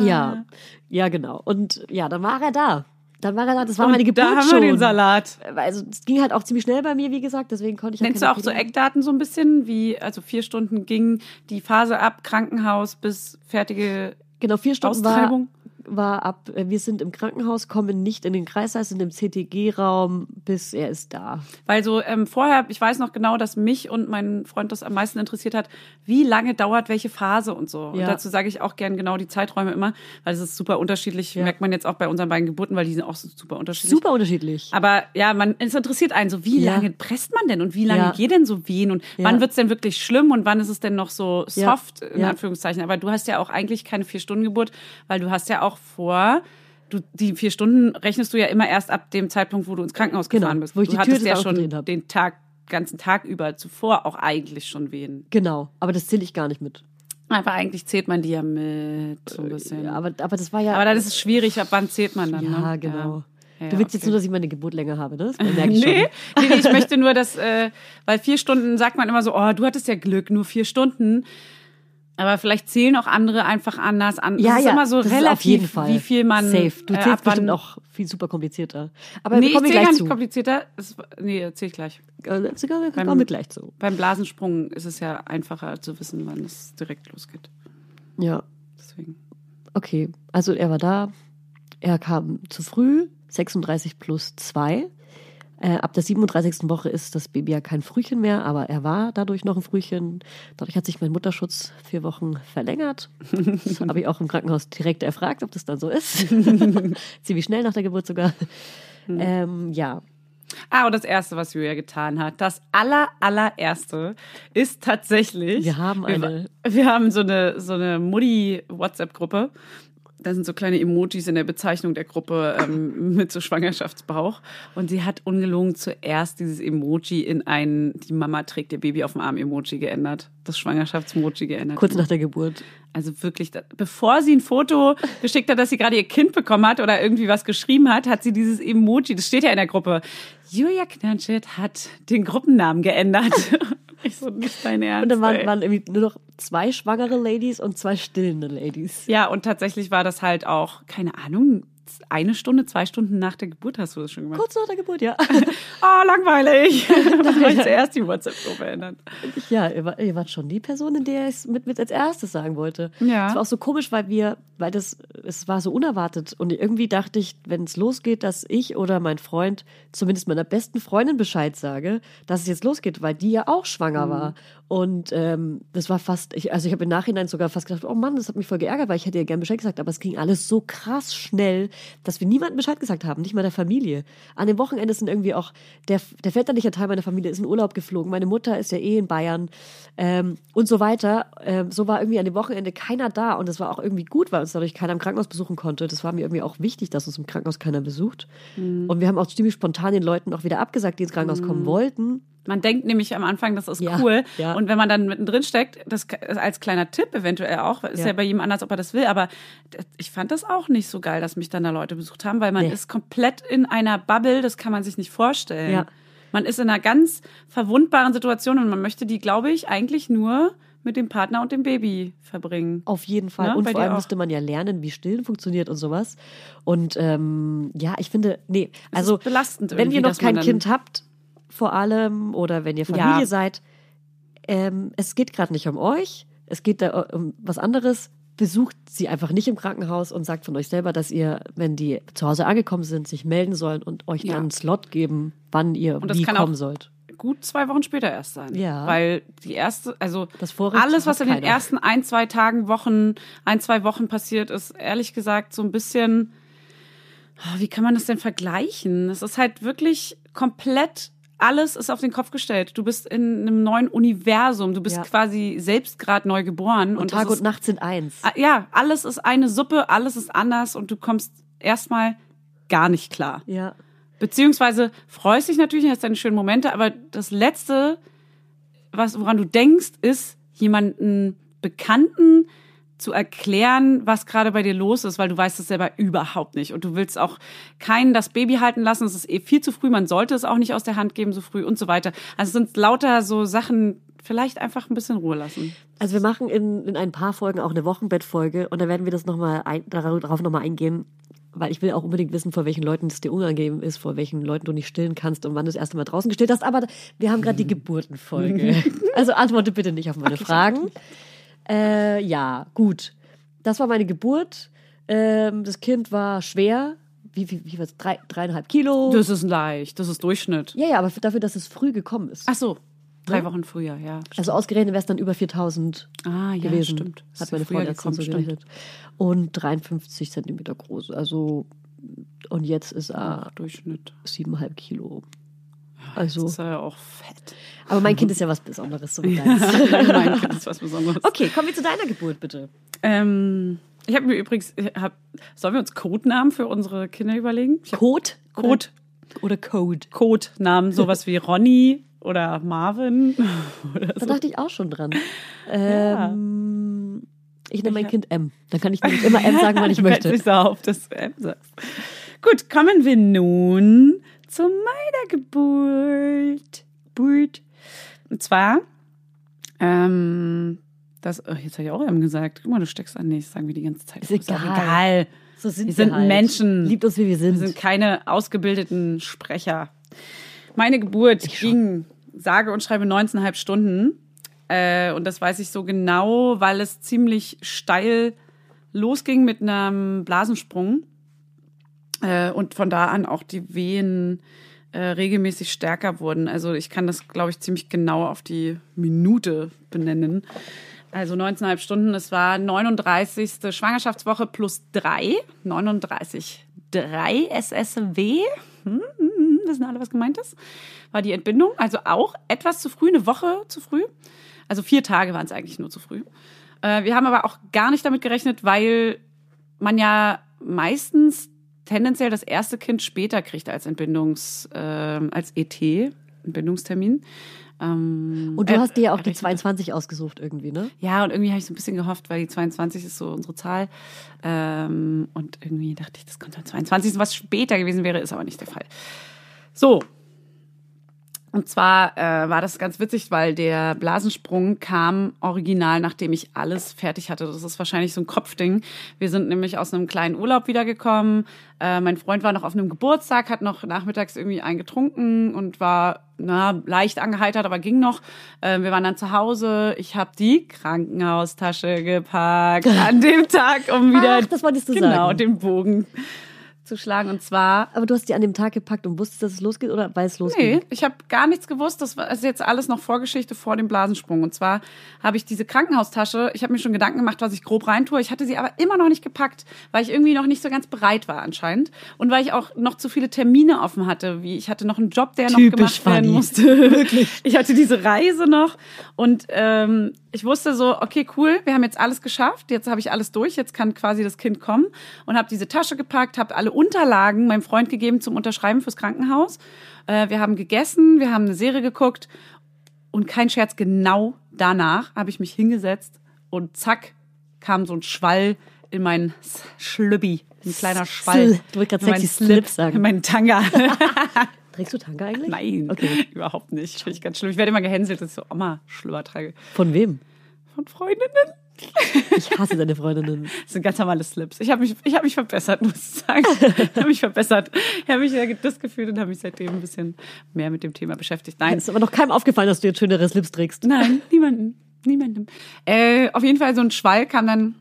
ja, ja, genau. Und ja, dann war er da. Dann war er da. Das war Und meine Geburt da haben schon. wir den Salat. Also, es ging halt auch ziemlich schnell bei mir, wie gesagt, deswegen konnte ich Nennst du auch so Pille- Eckdaten so ein bisschen, wie, also vier Stunden ging die Phase ab, Krankenhaus bis fertige Genau, vier Stunden Austreibung? war ab, äh, wir sind im Krankenhaus, kommen nicht in den Kreißsaal, sind im CTG-Raum, bis er ist da. Weil so ähm, vorher, ich weiß noch genau, dass mich und meinen Freund das am meisten interessiert hat, wie lange dauert welche Phase und so. Und Ja. dazu sage ich auch gern genau die Zeiträume immer, weil es ist super unterschiedlich, Ja. merkt man jetzt auch bei unseren beiden Geburten, weil die sind auch so super unterschiedlich. Super unterschiedlich. Aber ja, man, es interessiert einen so, wie Ja. lange presst man denn und wie lange geht denn so Wehen und wann wird's denn wirklich schlimm und wann ist es denn noch so soft, in. Anführungszeichen. Aber du hast ja auch eigentlich keine Vier-Stunden-Geburt, weil du hast ja auch vor, du, die vier Stunden rechnest du ja immer erst ab dem Zeitpunkt, wo du ins Krankenhaus Genau, gefahren bist. wo ich du die Tür hattest ja schon hab. den Tag, ganzen Tag über zuvor auch eigentlich schon Wehen. Genau, aber das zähle ich gar nicht mit. Aber eigentlich zählt man die ja mit, so ein bisschen. Ja, aber, aber das war ja. aber dann ist es schwierig, ab wann zählt man dann, Ja, ne? genau. Ja, du willst jetzt okay. nur, dass ich meine Geburt länger habe, ne? Das [LAUGHS] merke ich Nee, schon. nee, nee, ich möchte nur, dass, äh, weil vier Stunden sagt man immer so, oh, du hattest ja Glück, nur vier Stunden. Aber vielleicht zählen auch andere einfach anders an. Ja, das ist ja, immer so das ist relativ, auf jeden Fall. wie viel man. Safe. Du äh, zählst wann- bestimmt auch viel super komplizierter. Aber Nee, ich kommen zähle gar nicht zu. komplizierter. Das, nee, erzähl ich gleich. Äh, sogar- Wir Beim- kommen gleich zu. Beim Blasensprung ist es ja einfacher zu wissen, wann es direkt losgeht. Ja, Deswegen. okay. Also er war da. Er kam zu früh, 36 plus 2. Äh, ab der 37. Woche ist das Baby ja kein Frühchen mehr, aber er war dadurch noch ein Frühchen. Dadurch hat sich mein Mutterschutz vier Wochen verlängert. Das habe ich auch im Krankenhaus direkt erfragt, ob das dann so ist. [LAUGHS] Ziemlich schnell nach der Geburt sogar. Ähm, ja, Ah, und das Erste, was Julia getan hat, das aller, allererste ist tatsächlich. Wir haben eine- Wir, wir haben so eine, so eine Mutti-WhatsApp-Gruppe. Da sind so kleine Emojis in der Bezeichnung der Gruppe ähm, [LAUGHS] mit so Schwangerschaftsbauch. Und sie hat ungelogen zuerst dieses Emoji in ein, die Mama trägt ihr Baby auf dem Arm Emoji geändert. Das Schwangerschafts-Emoji geändert. kurz nach der Geburt. Also wirklich, bevor sie ein Foto geschickt hat, dass sie gerade ihr Kind bekommen hat oder irgendwie was geschrieben hat, hat sie dieses Emoji, das steht ja in der Gruppe. Julia Knirschit hat den Gruppennamen geändert. [LAUGHS] [LAUGHS] ich so, nicht dein Ernst. Und dann waren, waren irgendwie nur noch zwei schwangere Ladies und zwei stillende Ladies. ja, und tatsächlich war das halt auch, keine Ahnung, eine Stunde, zwei Stunden nach der Geburt hast du das schon gemacht. Kurz nach der Geburt, ja. Oh, [LAUGHS] langweilig. [LAUGHS] das habe ich zuerst die WhatsApp-Gruppe ändert. Ja, ihr, war, ihr wart schon die Person, in der ich es mit, mit als erstes sagen wollte. Ja. Es war auch so komisch, weil wir, weil das, es war so unerwartet. Und irgendwie dachte ich, wenn es losgeht, dass ich oder mein Freund zumindest meiner besten Freundin Bescheid sage, dass es jetzt losgeht, weil die ja auch schwanger Mhm. war. Und ähm, das war fast, ich, also ich habe im Nachhinein sogar fast gedacht, oh Mann, das hat mich voll geärgert, weil ich hätte ihr gern Bescheid gesagt, aber es ging alles so krass schnell, dass wir niemandem Bescheid gesagt haben, nicht mal der Familie. An dem Wochenende sind irgendwie auch, der, der väterliche Teil meiner Familie ist in Urlaub geflogen, meine Mutter ist ja eh in Bayern ähm, und so weiter. Ähm, so war irgendwie an dem Wochenende keiner da und das war auch irgendwie gut, weil uns dadurch keiner im Krankenhaus besuchen konnte. Das war mir irgendwie auch wichtig, dass uns im Krankenhaus keiner besucht. Und wir haben auch ziemlich spontan den Leuten auch wieder abgesagt, die ins Krankenhaus kommen wollten. Man denkt nämlich am Anfang, das ist Ja, cool. ja. Und wenn man dann mittendrin steckt, das als kleiner Tipp eventuell auch, ist ja, Ja. bei jedem anders, ob er das will, aber ich fand das auch nicht so geil, dass mich dann da Leute besucht haben, weil man Nee. ist komplett in einer Bubble, das kann man sich nicht vorstellen. Ja. Man ist in einer ganz verwundbaren Situation und man möchte die, glaube ich, eigentlich nur mit dem Partner und dem Baby verbringen. Auf jeden Fall. Ne, und vor allem auch. müsste man ja lernen, wie Stillen funktioniert und sowas. Und ähm, ja, ich finde, nee, also wenn ihr noch kein Kind habt, vor allem, oder wenn ihr Familie Ja. seid, ähm, es geht gerade nicht um euch, es geht da um was anderes. Besucht sie einfach nicht im Krankenhaus und sagt von euch selber, dass ihr, wenn die zu Hause angekommen sind, sich melden sollen und euch Ja. dann einen Slot geben, wann ihr Und wie kommen sollt. Gut zwei Wochen später erst sein. Ja. Weil die erste, also alles, was in den keiner. ersten ein, zwei Tagen, Wochen, ein, zwei Wochen passiert, ist ehrlich gesagt so ein bisschen, oh, wie kann man das denn vergleichen? Es ist halt wirklich komplett, alles ist auf den Kopf gestellt. Du bist in einem neuen Universum. Du bist Ja. quasi selbst gerade neu geboren. Und das Tag ist, und Nacht sind eins. Ah, Ja, alles ist eine Suppe, alles ist anders und du kommst erstmal gar nicht klar. Ja. Beziehungsweise freust dich natürlich, hast deine schönen Momente, aber das Letzte, was, woran du denkst, ist, jemanden Bekannten zu erklären, was gerade bei dir los ist, weil du weißt es selber überhaupt nicht. Und du willst auch keinen das Baby halten lassen. Es ist eh viel zu früh. Man sollte es auch nicht aus der Hand geben so früh und so weiter. Also es sind lauter so Sachen, vielleicht einfach ein bisschen Ruhe lassen. Also wir machen in, in ein paar Folgen auch eine Wochenbettfolge und da werden wir das noch mal ein, darauf nochmal eingehen, weil ich will auch unbedingt wissen, vor welchen Leuten es dir unangenehm ist, vor welchen Leuten du nicht stillen kannst und wann du das erste Mal draußen gestillt hast. Aber wir haben gerade die Geburtenfolge. also antworte bitte nicht auf meine Fragen. Äh, ja, gut. Das war meine Geburt. Ähm, das Kind war schwer. Wie, wie, wie was? Drei, dreieinhalb Kilo. Das ist leicht, das ist Durchschnitt. ja, ja, aber dafür, dass es früh gekommen ist. Ach so, drei Ne? Wochen früher, ja. Also ausgerechnet wäre es dann über 4000 Ah, ja, gewesen. stimmt. Das Hat meine Freundin gekommen, so gerechnet. Und 53 Zentimeter groß. Also, und jetzt ist er siebeneinhalb Kilo. Also, Das ist ja auch fett. aber mein Kind ist ja was Besonderes, so wie [LAUGHS] deins. mein Kind ist was Besonderes. Okay, kommen wir zu deiner Geburt, bitte. Ähm, ich habe mir übrigens, ich hab, sollen wir uns Codenamen für unsere Kinder überlegen? Ich hab Code? Code, Oder Code? Codenamen, sowas wie Ronny oder Marvin [LAUGHS] oder Da so. dachte ich auch schon dran. Ähm, Ich nenne mein Kind M. Dann kann ich nämlich immer M sagen, wann ich [LAUGHS] Du möchte. nicht so auf, dass du M sagst. Gut, kommen wir nun zu meiner Geburt. Geburt. Und zwar, ähm, das, oh, jetzt habe ich auch M gesagt. Guck mal, du steckst an. Nee, das sagen wir die ganze Zeit. Ist auch egal. egal. So sind Wir sind halt. Menschen. Liebt uns, wie wir sind. Wir sind keine ausgebildeten Sprecher. Meine Geburt ging sage und schreibe 19,5 Stunden. Äh, und das weiß ich so genau, weil es ziemlich steil losging mit einem Blasensprung. Äh, und von da an auch die Wehen äh, regelmäßig stärker wurden. Also ich kann das, glaube ich, ziemlich genau auf die Minute benennen. Also 19,5 Stunden, es war 39. Schwangerschaftswoche plus 3. 39. 3 SSW. Hm, hm, wissen alle, was gemeint ist? War die Entbindung. Also auch etwas zu früh, eine Woche zu früh. Also vier Tage waren es eigentlich nur zu früh. Äh, wir haben aber auch gar nicht damit gerechnet, weil man ja meistens tendenziell das erste Kind später kriegt als Entbindungs, äh, als ET, Entbindungstermin. Ähm, Und du äh, hast dir ja auch die errechnet. 22 ausgesucht irgendwie, ne? Ja, und irgendwie habe ich so ein bisschen gehofft, weil die 22 ist so unsere Zahl. Ähm, und irgendwie dachte ich, das kommt am 22. Was später gewesen wäre, ist aber nicht der Fall. So. Und zwar äh, war das ganz witzig, weil der Blasensprung kam original, nachdem ich alles fertig hatte. Das ist wahrscheinlich so ein Kopfding. Wir sind nämlich aus einem kleinen Urlaub wiedergekommen. Äh, mein Freund war noch auf einem Geburtstag, hat noch nachmittags irgendwie einen getrunken und war na, leicht angeheitert, aber ging noch. Äh, wir waren dann zu Hause. Ich habe die Krankenhaustasche gepackt an dem Tag, um wieder Ach, das wolltest du genau sagen. den Bogen zu schlagen. Und zwar Aber du hast die an dem Tag gepackt und wusstest, dass es losgeht oder weil es losgeht? Nee, ich habe gar nichts gewusst. Das ist jetzt alles noch Vorgeschichte vor dem Blasensprung. Und zwar habe ich diese Krankenhaustasche, ich habe mir schon Gedanken gemacht, was ich grob reintue. Ich hatte sie aber immer noch nicht gepackt, weil ich irgendwie noch nicht so ganz bereit war anscheinend. Und weil ich auch noch zu viele Termine offen hatte. Wie ich hatte noch einen Job, der noch Typisch gemacht werden Fanny. musste. [LAUGHS] Wirklich. Ich hatte diese Reise noch. Und ähm, ich wusste so, okay, cool, wir haben jetzt alles geschafft. Jetzt habe ich alles durch. Jetzt kann quasi das Kind kommen. Und habe diese Tasche gepackt, habe alle Unterlagen meinem Freund gegeben zum Unterschreiben fürs Krankenhaus. Äh, wir haben gegessen, wir haben eine Serie geguckt. Und kein Scherz, genau danach habe ich mich hingesetzt und zack, kam so ein Schwall in meinen S- Schlübbi. Ein kleiner Schwall. Ich wollte gerade sexy Slip sagen. In meinen Tanga. [LAUGHS] Trägst du Tanga eigentlich? Nein, Okay. [LAUGHS] überhaupt nicht. Finde ich ganz schlimm. Ich werde immer gehänselt, dass ich so Oma-Schlüpper trage. Von wem? von Freundinnen. [LAUGHS] Ich hasse deine Freundinnen. Das sind ganz normale Slips. Ich habe mich, ich hab mich verbessert, [LAUGHS] muss ich sagen. Ich habe mich verbessert. Ich habe mich das gefühlt und habe mich seitdem ein bisschen mehr mit dem Thema beschäftigt. Nein, Es ist aber noch keinem aufgefallen, dass du jetzt schönere Slips trägst. Nein, niemanden. Niemandem. Äh, auf jeden Fall so ein Schwall kam dann.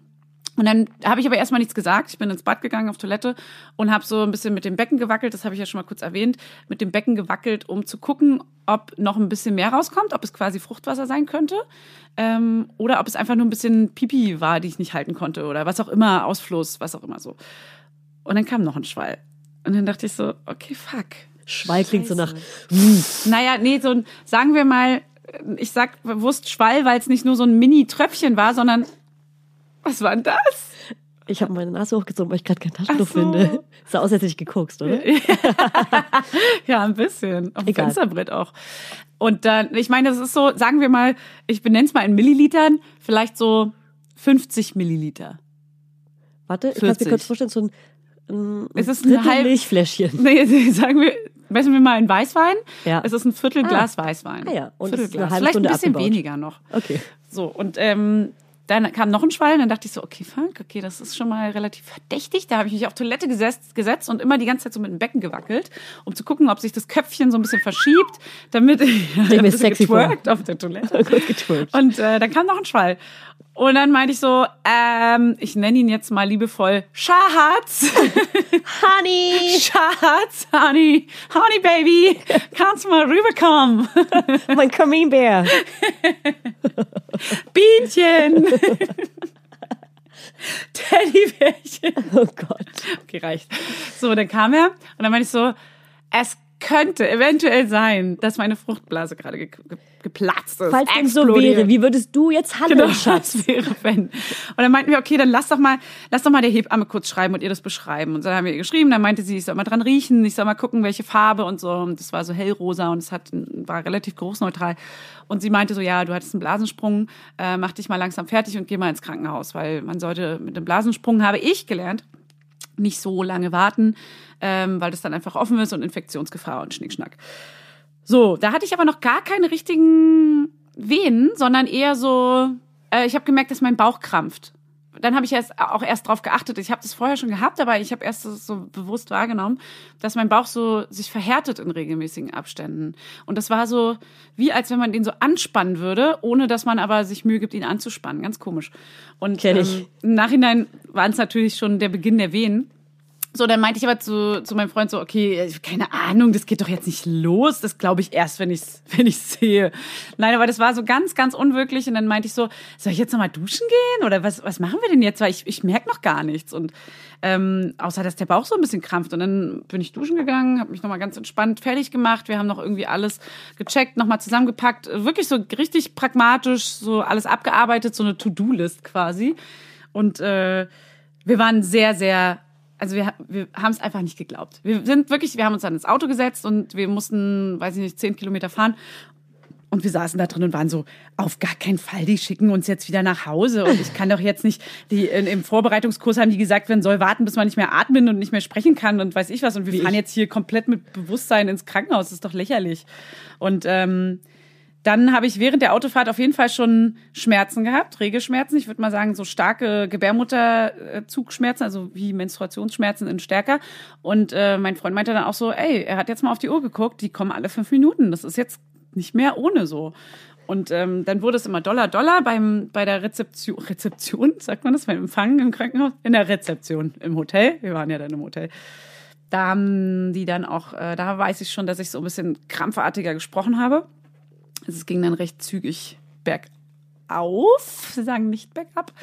Und dann habe ich aber erstmal nichts gesagt. Ich bin ins Bad gegangen auf Toilette und habe so ein bisschen mit dem Becken gewackelt, das habe ich ja schon mal kurz erwähnt, mit dem Becken gewackelt, um zu gucken, ob noch ein bisschen mehr rauskommt, ob es quasi Fruchtwasser sein könnte ähm, oder ob es einfach nur ein bisschen Pipi war, die ich nicht halten konnte oder was auch immer, Ausfluss, was auch immer so. Und dann kam noch ein Schwall. Und dann dachte ich so, okay, fuck. Schwall klingt so nach. Naja, nee, so ein, sagen wir mal, ich sag bewusst Schwall, weil es nicht nur so ein Mini-Tröpfchen war, sondern was war denn das? Ich habe meine Nase hochgezogen, weil ich gerade kein Taschentuch so. finde. Sah aus, als hätte ich gekokst, oder? [LAUGHS] Ja, ein bisschen. Auf dem. Fensterbrett auch. Und dann, ich meine, das ist so, sagen wir mal, ich benenne es mal in Millilitern, vielleicht so 50 Milliliter. Warte, ich kann mir 40. kurz vorstellen, so ein, ein, Es ist ein halb- Milchfläschchen. Nee, [LAUGHS] sagen wir, messen wir mal in Weißwein. Ja. Es ist ein Viertel Ah. Weißwein. Ah ja, und Viertelglas. Vielleicht ein bisschen abgebaut. weniger noch. Okay. So, und ähm, dann kam noch ein Schwall, und dann dachte ich so, okay, fuck, okay, das ist schon mal relativ verdächtig. Da habe ich mich auf Toilette gesetzt, gesetzt und immer die ganze Zeit so mit dem Becken gewackelt, um zu gucken, ob sich das Köpfchen so ein bisschen verschiebt, damit [LAUGHS] ich ein bisschen getwerkt auf der Toilette. [LAUGHS] Gut getwerkt. Und äh, dann kam noch ein Schwall. Und dann meinte ich so, ähm, ich nenne ihn jetzt mal liebevoll Schatz. [LAUGHS] Honey! [LAUGHS] Schatz, Honey, Honey Baby, kannst du mal rüberkommen? [LAUGHS] mein Kaminbär. Bienchen. Teddybärchen. Oh Gott. Okay, reicht. So, dann kam er und dann meinte ich so, es könnte eventuell sein, dass meine Fruchtblase gerade ge ge geplatzt ist. Falls dem so wäre, wie würdest du jetzt handeln, Genau, Schatz? wäre, wenn. Und dann meinten wir, okay, dann lass doch mal, lass doch mal der Hebamme kurz schreiben und ihr das beschreiben. Und dann haben wir ihr geschrieben, dann meinte sie, ich soll mal dran riechen, ich soll mal gucken, welche Farbe und so. Und das war so hellrosa und es hat, war relativ geruchsneutral. Und sie meinte so, ja, du hattest einen Blasensprung, äh, mach dich mal langsam fertig und geh mal ins Krankenhaus, weil man sollte mit dem Blasensprung, habe ich gelernt, nicht so lange warten, ähm, weil das dann einfach offen ist und Infektionsgefahr und Schnickschnack. So, da hatte ich aber noch gar keine richtigen Venen, sondern eher so, äh, ich habe gemerkt, dass mein Bauch krampft. Dann habe ich erst auch erst drauf geachtet. Ich habe das vorher schon gehabt, aber ich habe erst so bewusst wahrgenommen, dass mein Bauch so sich verhärtet in regelmäßigen Abständen. Und das war so wie als wenn man den so anspannen würde, ohne dass man aber sich Mühe gibt, ihn anzuspannen. Ganz komisch. Und Kenn ich. ähm, im Nachhinein waren es natürlich schon der Beginn der Wehen. So, dann meinte ich aber zu, zu meinem Freund so, okay, keine Ahnung, das geht doch jetzt nicht los. Das glaube ich erst, wenn ich [LAUGHS] wenn ich's sehe. Nein, aber das war so ganz, ganz unwirklich. Und dann meinte ich so, soll ich jetzt noch mal duschen gehen? Oder was, was machen wir denn jetzt? Weil ich, ich merke noch gar nichts. Und ähm, außer, dass der Bauch so ein bisschen krampft. Und dann bin ich duschen gegangen, habe mich noch mal ganz entspannt fertig gemacht. Wir haben noch irgendwie alles gecheckt, noch mal zusammengepackt. Wirklich so richtig pragmatisch, so alles abgearbeitet, so eine To-Do-List quasi. Und äh, wir waren sehr, sehr, also wir, wir haben es einfach nicht geglaubt. Wir sind wirklich, wir haben uns dann ins Auto gesetzt und wir mussten, weiß ich nicht, zehn Kilometer fahren. Und wir saßen da drin und waren so, auf gar keinen Fall, die schicken uns jetzt wieder nach Hause. Und ich kann doch jetzt nicht, die in, im Vorbereitungskurs haben die gesagt, man soll warten, bis man nicht mehr atmen und nicht mehr sprechen kann und weiß ich was. Und wir fahren jetzt hier komplett mit Bewusstsein ins Krankenhaus. Das ist doch lächerlich. Und ähm, dann habe ich während der Autofahrt auf jeden Fall schon Schmerzen gehabt, Regelschmerzen. Ich würde mal sagen, so starke Gebärmutterzugschmerzen, also wie Menstruationsschmerzen in stärker. Und äh, mein Freund meinte dann auch so, ey, er hat jetzt mal auf die Uhr geguckt, die kommen alle fünf Minuten. Das ist jetzt nicht mehr ohne so. Und ähm, dann wurde es immer Dollar, Dollar beim, bei der Rezeption, Rezeption, sagt man das, beim Empfang im Krankenhaus? In der Rezeption im Hotel. Wir waren ja dann im Hotel da haben die dann auch, äh, da weiß ich schon, dass ich so ein bisschen krampfartiger gesprochen habe. Also es ging dann recht zügig bergauf. Sie sagen nicht bergab.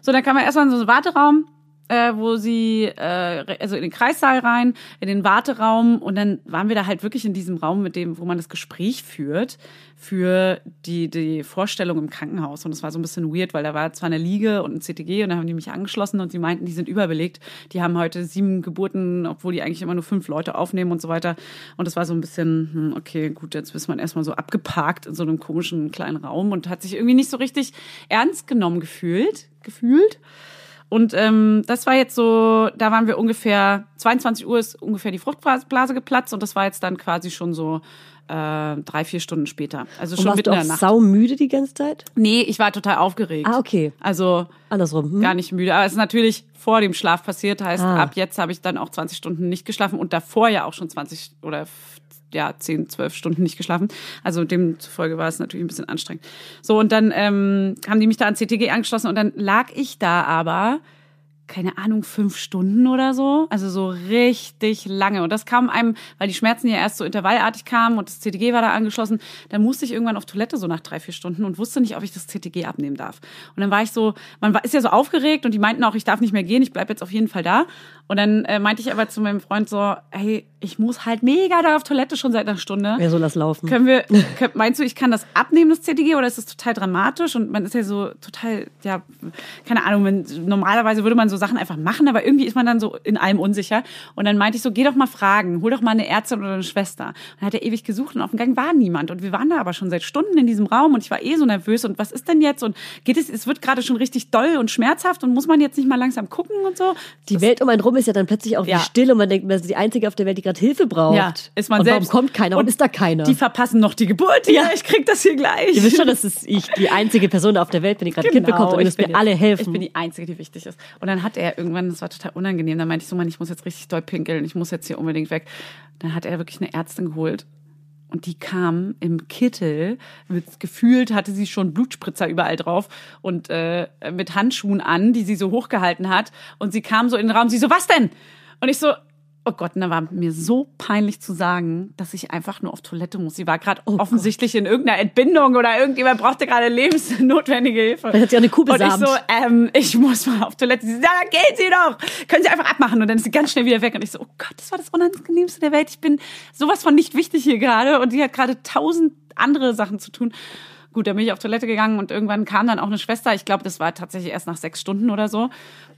So, dann kam man erstmal in so einen Warteraum, äh, wo sie, äh, also in den Kreissaal rein, in den Warteraum und dann waren wir da halt wirklich in diesem Raum, mit dem, wo man das Gespräch führt, für die, die Vorstellung im Krankenhaus. Und es war so ein bisschen weird, weil da war zwar eine Liege und ein CTG und dann haben die mich angeschlossen und sie meinten, die sind überbelegt. Die haben heute sieben Geburten, obwohl die eigentlich immer nur fünf Leute aufnehmen und so weiter. Und es war so ein bisschen, hm, okay, gut, jetzt ist man erstmal so abgeparkt in so einem komischen kleinen Raum und hat sich irgendwie nicht so richtig ernst genommen gefühlt, gefühlt. Und ähm, das war jetzt so, da waren wir ungefähr, 22 Uhr ist ungefähr die Fruchtblase geplatzt und das war jetzt dann quasi schon so äh, drei, vier Stunden später. Also Und schon warst mitten du in auch der Nacht. saumüde die ganze Zeit? Nee, ich war total aufgeregt. Ah, okay. Also Andersrum. Hm? gar nicht müde. Aber es ist natürlich vor dem Schlaf passiert. Heißt, Ah. ab jetzt habe ich dann auch 20 Stunden nicht geschlafen und davor ja auch schon 20 oder ja, 10, 12 Stunden nicht geschlafen. Also demzufolge war es natürlich ein bisschen anstrengend. So, und dann ähm, haben die mich da an CTG angeschlossen und dann lag ich da aber keine Ahnung, fünf Stunden oder so. Also so richtig lange. Und das kam einem, weil die Schmerzen ja erst so intervallartig kamen und das CTG war da angeschlossen. Dann musste ich irgendwann auf Toilette so nach drei, vier Stunden und wusste nicht, ob ich das CTG abnehmen darf. Und dann war ich so, man war, ist ja so aufgeregt und die meinten auch, ich darf nicht mehr gehen, ich bleib jetzt auf jeden Fall da. Und dann äh, meinte ich aber zu meinem Freund so, hey, ich muss halt mega da auf Toilette schon seit einer Stunde. Ja, so lass laufen. Können wir, können, meinst du, ich kann das abnehmen, das CTG, oder ist das total dramatisch? Und man ist ja so total, ja, keine Ahnung, wenn, normalerweise würde man so Sachen einfach machen, aber irgendwie ist man dann so in allem unsicher. Und dann meinte ich so, geh doch mal fragen, hol doch mal eine Ärztin oder eine Schwester. Und dann hat er ewig gesucht und auf dem Gang war niemand. Und wir waren da aber schon seit Stunden in diesem Raum und ich war eh so nervös. Und was ist denn jetzt? Und geht es, es wird gerade schon richtig doll und schmerzhaft und muss man jetzt nicht mal langsam gucken und so? Die Welt um einen rum ist ja dann plötzlich auch Ja. wie still und man denkt, man ist die Einzige auf der Welt, die gerade Hilfe braucht. Ja, ist man und selbst. warum kommt keiner? Und, Und ist da keiner? Die verpassen noch die Geburt. Ja, ich krieg das hier gleich. Ihr wisst schon, dass ich die einzige Person auf der Welt bin, die gerade ein Kind bekommt und müsst mir alle helfen. Ich bin die Einzige, die wichtig ist. Und dann hat er irgendwann, das war total unangenehm, dann meinte ich so, Mann, ich muss jetzt richtig doll pinkeln, ich muss jetzt hier unbedingt weg. Dann hat er wirklich eine Ärztin geholt. Und die kam im Kittel, mit, gefühlt hatte sie schon Blutspritzer überall drauf und äh, mit Handschuhen an, die sie so hochgehalten hat. Und sie kam so in den Raum, sie so, was denn? Und ich so, oh Gott, da war mir so peinlich zu sagen, dass ich einfach nur auf Toilette muss. Sie war gerade Oh offensichtlich in irgendeiner Entbindung oder irgendjemand brauchte gerade lebensnotwendige [LAUGHS] Hilfe. Vielleicht hat sie auch eine Kuh Und ich so, ähm, ich muss mal auf Toilette. Sie sagt, ja, geht sie doch. Können Sie einfach abmachen. Und dann ist sie ganz schnell wieder weg. Und ich so, oh Gott, das war das Unangenehmste der Welt. Ich bin sowas von nicht wichtig hier gerade. Und sie hat gerade tausend andere Sachen zu tun. Gut, dann bin ich auf Toilette gegangen und irgendwann kam dann auch eine Schwester. Ich glaube, das war tatsächlich erst nach sechs Stunden oder so.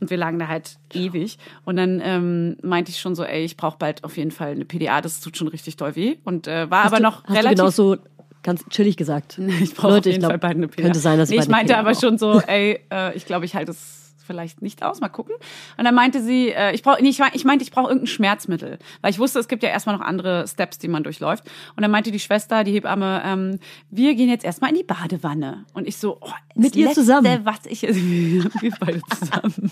Und wir lagen da halt ewig. Und dann ähm, meinte ich schon so, ey, ich brauche bald auf jeden Fall eine PDA. Das tut schon richtig doll weh. Und äh, war hast aber du, noch hast relativ du genau so ganz chillig gesagt. [LAUGHS] ich brauche auf Leute, ich jeden glaub, Fall beide eine PDA. könnte sein, dass nee, bald ich meinte PDA aber brauche. schon so, ey, äh, ich glaube, ich halte es vielleicht nicht aus, mal gucken. Und dann meinte sie, äh, ich brauche, nee, ich, ich meinte, ich brauche irgendein Schmerzmittel, weil ich wusste, es gibt ja erstmal noch andere Steps, die man durchläuft. Und dann meinte die Schwester, die Hebamme, ähm, wir gehen jetzt erstmal in die Badewanne. Und ich so, oh, Mit ihr Letzte, zusammen? Was ich, [LAUGHS] wir beide zusammen.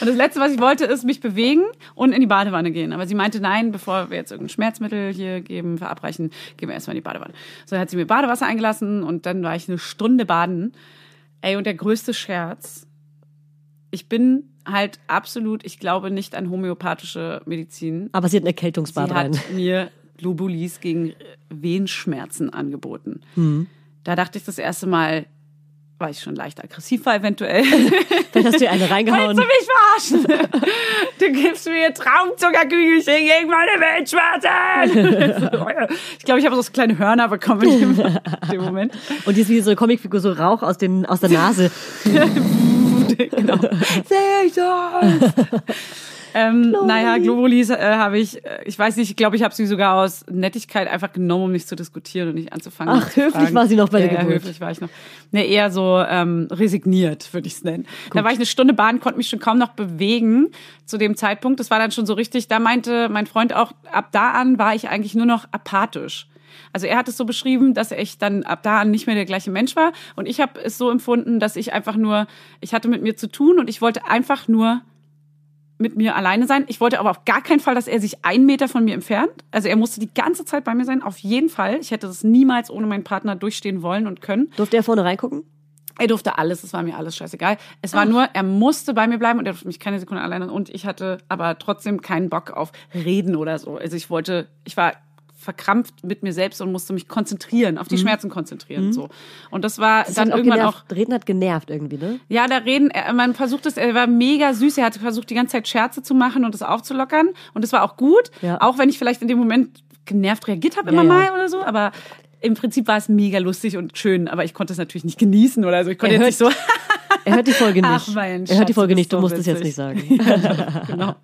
Und das Letzte, was ich wollte, ist mich bewegen und in die Badewanne gehen. Aber sie meinte, nein, bevor wir jetzt irgendein Schmerzmittel hier geben, verabreichen, gehen wir erstmal in die Badewanne. So dann hat sie mir Badewasser eingelassen und dann war ich eine Stunde baden. Ey, und der größte Scherz. Ich bin halt absolut, ich glaube nicht an homöopathische Medizin. Aber sie hat ein Erkältungsbad Sie rein. hat mir Globulis gegen Wehenschmerzen angeboten. Mhm. Da dachte ich das erste Mal, war ich schon leicht aggressiv war eventuell. [LAUGHS] Vielleicht hast du ihr eine reingehauen. Willst du mich verarschen? [LAUGHS] Du gibst mir Traumzuckerkügelchen gegen meine Weltschmerzen. [LAUGHS] ich glaube, ich habe so kleine Hörner bekommen in dem, in dem Moment. Und die ist wie so eine Comicfigur, so Rauch aus, den, aus der Nase. [LAUGHS] genau. Sehe ich das? [LAUGHS] Ähm, naja, Globulis äh, habe ich, äh, ich weiß nicht, ich glaube, ich habe sie sogar aus Nettigkeit einfach genommen, um nicht zu diskutieren und nicht anzufangen. Ach, höflich fragen. war sie noch bei der ja, Ja, Geburt. höflich war ich noch. Ne, eher so ähm, resigniert, würde ich es nennen. Da war ich eine Stunde baden, konnte mich schon kaum noch bewegen zu dem Zeitpunkt. Das war dann schon so richtig, da meinte mein Freund auch, ab da an war ich eigentlich nur noch apathisch. Also er hat es so beschrieben, dass ich dann ab da an nicht mehr der gleiche Mensch war. Und ich habe es so empfunden, dass ich einfach nur, ich hatte mit mir zu tun und ich wollte einfach nur mit mir alleine sein. Ich wollte aber auf gar keinen Fall, dass er sich einen Meter von mir entfernt. Also er musste die ganze Zeit bei mir sein, auf jeden Fall. Ich hätte das niemals ohne meinen Partner durchstehen wollen und können. Durfte er vorne reingucken? Er durfte alles, es war mir alles scheißegal. Es war nur, er musste bei mir bleiben und er durfte mich keine Sekunde alleine. Und ich hatte aber trotzdem keinen Bock auf Reden oder so. Also ich wollte, ich war verkrampft mit mir selbst und musste mich konzentrieren, auf die Schmerzen konzentrieren. So. Und das war Das dann auch irgendwann genervt. auch. Reden hat genervt irgendwie, ne? Ja, da reden, er- man versucht es, er war mega süß, er hat versucht, die ganze Zeit Scherze zu machen und es aufzulockern. Und das war auch gut, Ja. auch wenn ich vielleicht in dem Moment genervt reagiert habe, immer Ja, ja. mal oder so, aber im Prinzip war es mega lustig und schön, aber ich konnte es natürlich nicht genießen oder so. Ich konnte Er jetzt nicht so. [LAUGHS] Er hört die Folge nicht. Ach, mein er hört die Schatz, Folge nicht, du so musst es jetzt witzig. nicht sagen. [LAUGHS] genau.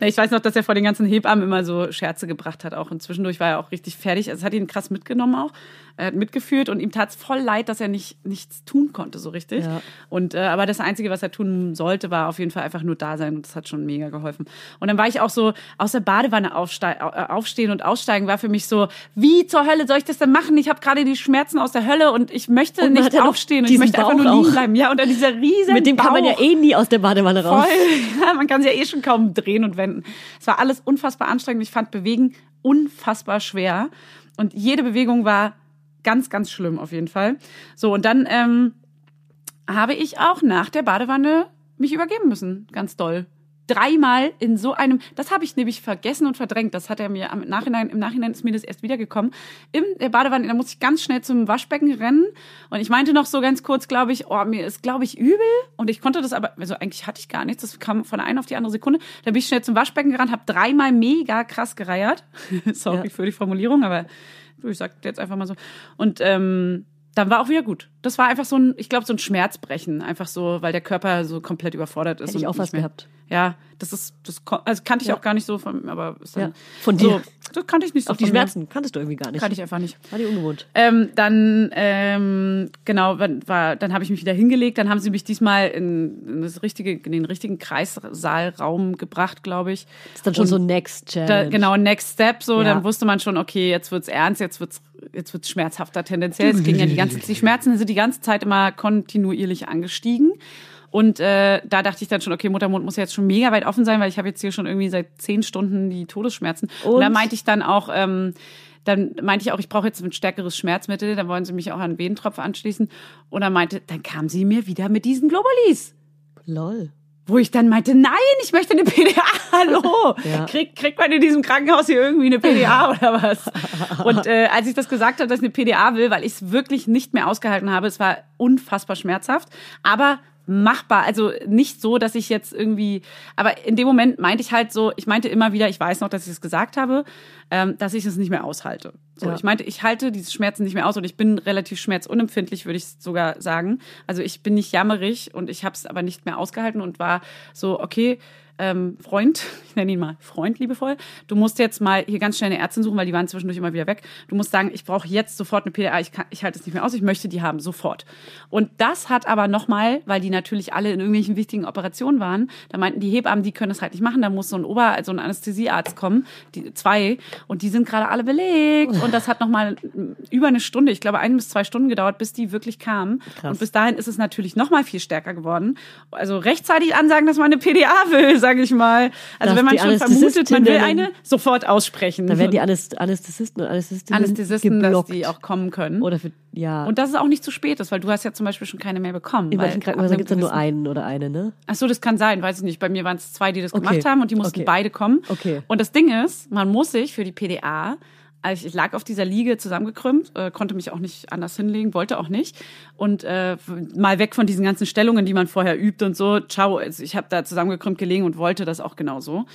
Ich weiß noch, dass er vor den ganzen Hebammen immer so Scherze gebracht hat auch. Und war er auch richtig fertig. Also es hat ihn krass mitgenommen auch. Er hat mitgeführt und ihm tat es voll leid, dass er nicht nichts tun konnte so richtig. Ja. Und äh, aber das Einzige, was er tun sollte, war auf jeden Fall einfach nur da sein. Und das hat schon mega geholfen. Und dann war ich auch so aus der Badewanne aufstei- äh, aufstehen und aussteigen war für mich so, wie zur Hölle soll ich das denn machen? Ich habe gerade die Schmerzen aus der Hölle und ich möchte Und nicht aufstehen und ich möchte einfach Bauch nur liegen bleiben. Ja, und dann dieser riesen Mit dem kann man ja Bauch. eh nie aus der Badewanne raus. Voll. [LAUGHS] Ja, man kann sich ja eh schon kaum drehen und wenden. Es war alles unfassbar anstrengend. Ich fand Bewegen unfassbar schwer. Und jede Bewegung war ganz, ganz schlimm auf jeden Fall. So, und dann ähm, habe ich auch nach der Badewanne mich übergeben müssen. Ganz doll. Dreimal in so einem, das habe ich nämlich vergessen und verdrängt. Das hat er mir am Nachhinein, im Nachhinein ist mir das erst wiedergekommen. In der Badewanne, da musste ich ganz schnell zum Waschbecken rennen. Und ich meinte noch so ganz kurz, glaube ich, oh, mir ist, glaube ich, übel. Und ich konnte das aber, also eigentlich hatte ich gar nichts. Das kam von der einen auf die andere Sekunde. Da bin ich schnell zum Waschbecken gerannt, habe dreimal mega krass gereiert. [LAUGHS] Sorry Ja. für die Formulierung, aber ich sag jetzt einfach mal so. Und ähm, dann war auch wieder gut. Das war einfach so ein, ich glaube, so ein Schmerzbrechen. Einfach so, weil der Körper so komplett überfordert ist. Hätte ich und auch was gehabt. Ja, das ist, das also kannte ich Ja. auch gar nicht so von, aber ist dann, Ja, von so, dir. das kannte ich nicht so. Auch die von mir. Schmerzen kanntest du irgendwie gar nicht. Kannte ich einfach nicht. War die ungewohnt. Ähm, dann ähm, genau, war, dann habe ich mich wieder hingelegt. Dann haben sie mich diesmal in, in das richtige, in den richtigen Kreissaalraum gebracht, glaube ich. Das ist dann schon Und so Next Challenge. Da, genau, Next Step, so, Ja. dann wusste man schon, okay, jetzt wird's ernst, jetzt wird's, jetzt wird's schmerzhafter tendenziell. Es ging ja die ganze, die Schmerzen sind die ganze Zeit immer kontinuierlich angestiegen. Und äh, da dachte ich dann schon, okay, Muttermund muss jetzt schon mega weit offen sein, weil ich habe jetzt hier schon irgendwie seit zehn Stunden die Todesschmerzen. Und, Und? da meinte ich dann auch, ähm, dann meinte ich auch, ich brauche jetzt ein stärkeres Schmerzmittel. Dann wollen sie mich auch an Venentropf anschließen. Und dann meinte, dann kam sie mir wieder mit diesen Globulis. Lol. Wo ich dann meinte, nein, ich möchte eine PDA. [LAUGHS] Hallo. Ja. Krieg, kriegt man in diesem Krankenhaus hier irgendwie eine PDA [LAUGHS] oder was? Und äh, als ich das gesagt habe, dass ich eine PDA will, weil ich es wirklich nicht mehr ausgehalten habe, es war unfassbar schmerzhaft, aber machbar. Also nicht so, dass ich jetzt irgendwie, aber in dem Moment meinte ich halt so, ich meinte immer wieder, ich weiß noch, dass ich es gesagt habe, ähm, dass ich es nicht mehr aushalte. So, Ja. ich meinte, ich halte diese Schmerzen nicht mehr aus und ich bin relativ schmerzunempfindlich, würde ich sogar sagen. Also ich bin nicht jammerig und ich habe es aber nicht mehr ausgehalten und war so, okay, ähm, Freund, [LAUGHS] ich nenne ihn mal Freund liebevoll, du musst jetzt mal hier ganz schnell eine Ärztin suchen, weil die waren zwischendurch immer wieder weg. Du musst sagen, ich brauche jetzt sofort eine PDA, ich, kann, ich halte es nicht mehr aus, ich möchte die haben, sofort. Und das hat aber nochmal, weil die natürlich alle in irgendwelchen wichtigen Operationen waren, da meinten die Hebammen, die können das halt nicht machen, da muss so ein Ober-, also ein Anästhesiearzt kommen, die zwei, und die sind gerade alle belegt. Und das hat nochmal über eine Stunde, ich glaube ein bis zwei Stunden gedauert, bis die wirklich kamen. Krass. Und bis dahin ist es natürlich nochmal viel stärker geworden. Also rechtzeitig ansagen, dass man eine PDA will, sage ich mal. Also Dass wenn man schon vermutet, man will eine, sofort aussprechen. Da werden die Anäst Anästhesisten und Anästhesistinnen Anästhesisten, dass geblockt. die auch kommen können. Oder für, ja. und dass es auch nicht zu spät ist, weil du hast ja zum Beispiel schon keine mehr bekommen. in manchen Krankenhäusern gibt es dann nur einen oder eine, ne? Ach so, das kann sein, weiß ich nicht. Bei mir waren es zwei, die das Okay. gemacht haben und die mussten Okay. beide kommen. Okay. Und das Ding ist, man muss sich für die PDA, also ich lag auf dieser Liege zusammengekrümmt, äh, konnte mich auch nicht anders hinlegen, wollte auch nicht. Und äh, mal weg von diesen ganzen Stellungen, die man vorher übt und so. Ciao, also ich habe da zusammengekrümmt gelegen und wollte das auch genauso.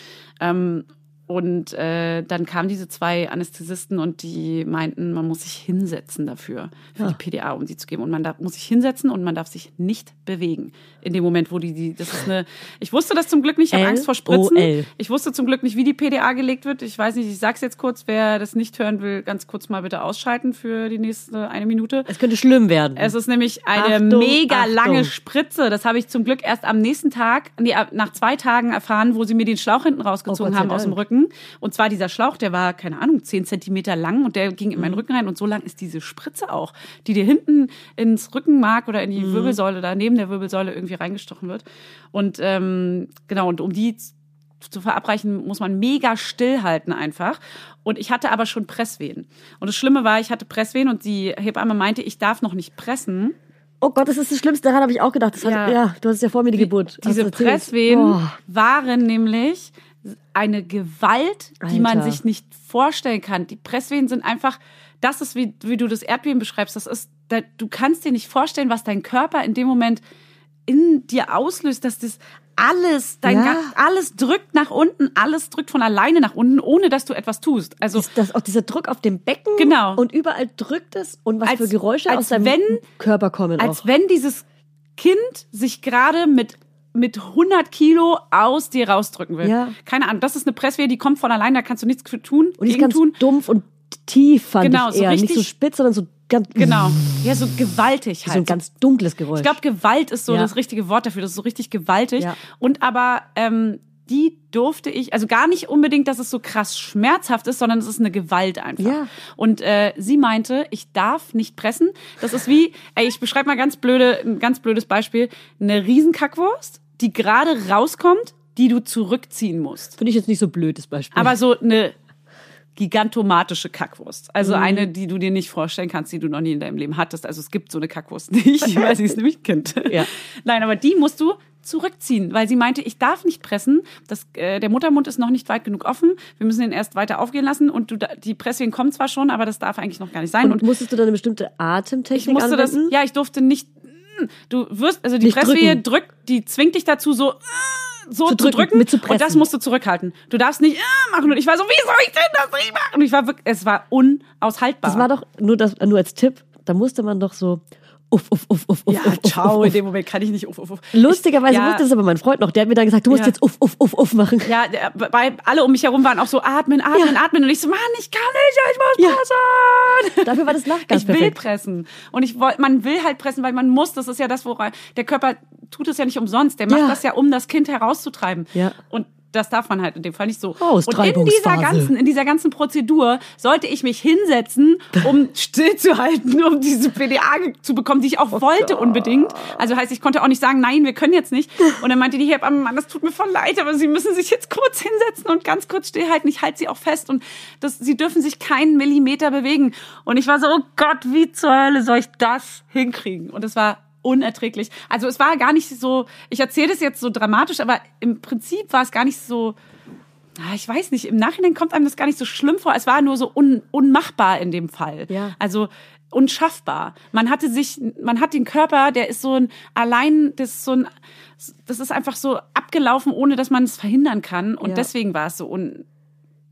Ähm, und äh, dann kamen diese zwei Anästhesisten und die meinten, man muss sich hinsetzen dafür, für Ja. die PDA, um die zu geben. Und man darf, muss sich hinsetzen und man darf sich nicht bewegen. In dem Moment, wo die, die das ist eine, ich wusste das zum Glück nicht, ich habe Angst vor Spritzen. Ich wusste zum Glück nicht, wie die PDA gelegt wird. Ich weiß nicht, ich sag's jetzt kurz, wer das nicht hören will, ganz kurz mal bitte ausschalten für die nächste eine Minute. Es könnte schlimm werden. Es ist nämlich eine Achtung, mega Achtung. lange Spritze. Das habe ich zum Glück erst am nächsten Tag, nee, nach zwei Tagen erfahren, wo sie mir den Schlauch hinten rausgezogen Oh haben aus dem Dank. Rücken. Und zwar dieser Schlauch, der war, keine Ahnung, zehn Zentimeter lang und der ging in Mhm. meinen Rücken rein. Und so lang ist diese Spritze auch, die dir hinten ins Rückenmark oder in die Mhm. Wirbelsäule, da neben der Wirbelsäule irgendwie reingestochen wird. Und ähm, genau, und um die zu verabreichen, muss man mega stillhalten einfach. Und ich hatte aber schon Presswehen. Und das Schlimme war, ich hatte Presswehen und die Hebamme meinte, ich darf noch nicht pressen. oh Gott, das ist das Schlimmste. Daran habe ich auch gedacht. Das hat, Ja. ja. du hattest ja vor mir die, Geburt. Hast Diese. Presswehen Oh. waren nämlich eine Gewalt, die man Alter. sich nicht vorstellen kann. Die Presswehen sind einfach, das ist wie, wie du das Erdbeben beschreibst. Das ist, da, du kannst dir nicht vorstellen, was dein Körper in dem Moment in dir auslöst, dass das alles, dein Ja. Ga- alles drückt nach unten, alles drückt von alleine nach unten, ohne dass du etwas tust. Also Ist das auch dieser Druck auf dem Becken? Genau. Und überall drückt es und was Als- für Geräusche als aus deinem wenn- Körper kommen als auch. wenn dieses Kind sich gerade mit mit 100 Kilo aus dir rausdrücken will. Ja. Keine Ahnung, das ist eine Presswehe, die kommt von allein, da kannst du nichts für tun, Und die ist ganz tun. dumpf und tief, fand Genau, ich so eher. Nicht so richtig- spitz, sondern so ganz, Genau. Ja, so gewaltig so halt. ein ganz dunkles Geräusch. Ich glaube, Gewalt ist so Ja. das richtige Wort dafür. Das ist so richtig gewaltig. Ja. Und aber ähm, die durfte ich, also gar nicht unbedingt, dass es so krass schmerzhaft ist, sondern es ist eine Gewalt einfach. Ja. Und äh, sie meinte, ich darf nicht pressen. Das ist wie, ey, ich beschreibe mal ganz blöde, ein ganz blödes Beispiel. Eine Riesenkackwurst, die gerade rauskommt, die du zurückziehen musst. Finde ich jetzt nicht so blöd, das Beispiel. Aber so eine gigantomatische Kackwurst. Also Mhm. eine, die du dir nicht vorstellen kannst, die du noch nie in deinem Leben hattest. Also es gibt so eine Kackwurst [LAUGHS] nicht, weil sie ist nämlich Kind. Ja. Nein, aber die musst du zurückziehen, weil sie meinte, ich darf nicht pressen. Das, äh, der Muttermund ist noch nicht weit genug offen. Wir müssen ihn erst weiter aufgehen lassen und du, die Presswehen kommt zwar schon, aber das darf eigentlich noch gar nicht sein. und musstest du dann eine bestimmte Atemtechnik Ich musste das, anwenden? ja, ich durfte nicht, du wirst, also die Nicht Presswehe drücken. drückt, die zwingt dich dazu, so, äh, so Zu zu drücken, drücken, mit zu und das musst du zurückhalten. Du darfst nicht äh, machen und ich war so, wie soll ich denn das nicht machen? Und ich war wirklich, es war unaushaltbar. Das war doch nur, das, nur als Tipp, da musste man doch so uff, uff, uff, uff, uff, ja, uff, uff, ciao, uff, in uff. dem Moment kann ich nicht uff, uff, uff. Lustigerweise Ich- ja, wusste es aber mein Freund noch. Der hat mir dann gesagt, du musst Ja. jetzt uff, uff, uff, uff machen. Ja, der- bei, alle um mich herum waren auch so, atmen, atmen, Ja. atmen. Und ich so, Mann, ich kann nicht, ich muss pressen. [LAUGHS] Dafür war das Lachgas Ich will perfekt. pressen. Und ich woll, man will halt pressen, weil man muss. Das ist ja das, woran der Körper tut es ja nicht umsonst. Der macht das ja, um das Kind herauszutreiben. Ja. Und das darf man halt in dem Fall nicht so. Und in dieser ganzen, in dieser ganzen Prozedur sollte ich mich hinsetzen, um [LAUGHS] stillzuhalten, um diese PDA zu bekommen, die ich auch wollte unbedingt. Also heißt, ich konnte auch nicht sagen, nein, wir können jetzt nicht. [LAUGHS] Und dann meinte die Hebamme, Mann, das tut mir voll leid, aber Sie müssen sich jetzt kurz hinsetzen und ganz kurz stillhalten. Ich halte Sie auch fest und das, Sie dürfen sich keinen Millimeter bewegen. Und ich war so, oh Gott, wie zur Hölle soll ich das hinkriegen? Und es war unerträglich. Also es war gar nicht so, ich erzähle das jetzt so dramatisch, aber im Prinzip war es gar nicht so, ah, ich weiß nicht, im Nachhinein kommt einem das gar nicht so schlimm vor. Es war nur so un, unmachbar in dem Fall. Ja. Also unschaffbar. Man hatte sich, man hat den Körper, der ist so ein allein, das ist so ein, das ist einfach so abgelaufen, ohne dass man es verhindern kann. Und Ja. deswegen war es so unmachbar.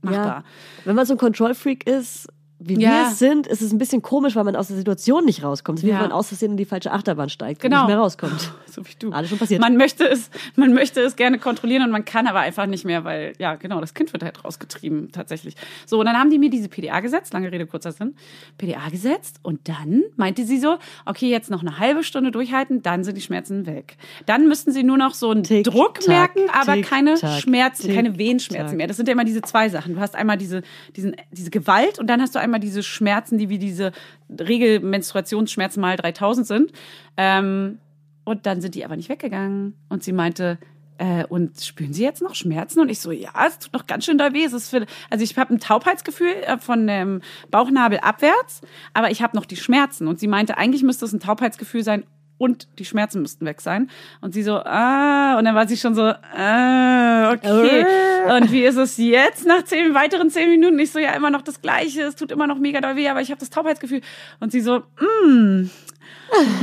Ja. Wenn man so ein Control-Freak ist, wie wir Ja. es sind, ist es ein bisschen komisch, weil man aus der Situation nicht rauskommt. Es ist wie Ja. wenn man aus Versehen in die falsche Achterbahn steigt Genau. und nicht mehr rauskommt. [LAUGHS] So wie du. Alles schon passiert. Man möchte es, man möchte es gerne kontrollieren und man kann aber einfach nicht mehr, weil, ja, genau, das Kind wird halt rausgetrieben, tatsächlich. So, und dann haben die mir diese PDA gesetzt, lange Rede, kurzer Sinn, PDA gesetzt und dann meinte sie so, okay, jetzt noch eine halbe Stunde durchhalten, dann sind die Schmerzen weg. Dann müssten sie nur noch so einen Tick, Druck tack, merken, aber tick, keine tack, Schmerzen, tick, keine Wehenschmerzen mehr. Das sind ja immer diese zwei Sachen. Du hast einmal diese, diesen, diese Gewalt und dann hast du einmal diese Schmerzen, die wie diese Regelmenstruationsschmerzen mal 3000 sind. Ähm, und dann sind die aber nicht weggegangen. Und sie meinte, äh, und spüren Sie jetzt noch Schmerzen? Und ich so, ja, es tut noch ganz schön da weh. Es ist für, also ich habe ein Taubheitsgefühl äh, von dem Bauchnabel abwärts, aber ich habe noch die Schmerzen. Und sie meinte, eigentlich müsste es ein Taubheitsgefühl sein und die Schmerzen müssten weg sein. Und sie so, ah, und dann war sie schon so, ah, okay. Und wie ist es jetzt nach zehn weiteren zehn Minuten? Ich so, ja, immer noch das Gleiche. Es tut immer noch mega doll weh, aber ich habe das Taubheitsgefühl. Und sie so, mm,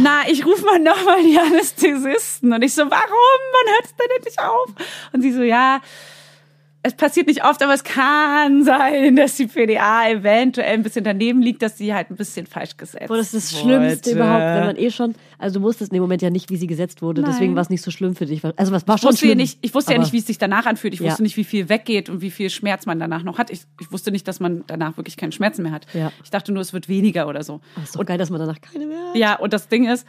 na, ich rufe mal nochmal die Anästhesisten. Und ich so, warum? Wann hört es denn endlich auf? Und sie so, ja, es passiert nicht oft, aber es kann sein, dass die PDA eventuell ein bisschen daneben liegt, dass sie halt ein bisschen falsch gesetzt Boah, das ist das wurde. Schlimmste überhaupt, wenn man eh schon, also du wusstest in dem Moment ja nicht, wie sie gesetzt wurde, Nein. deswegen war es nicht so schlimm für dich. Also was war Ich schon wusste, ja schlimm. nicht, ich wusste ja nicht, wie es sich danach anfühlt. Ich Ja. wusste nicht, wie viel weggeht und wie viel Schmerz man danach noch hat. Ich, ich wusste nicht, dass man danach wirklich keine Schmerzen mehr hat. Ja. Ich dachte nur, es wird weniger oder so. Aber ist doch geil, dass man danach keine mehr hat. Ja, und das Ding ist,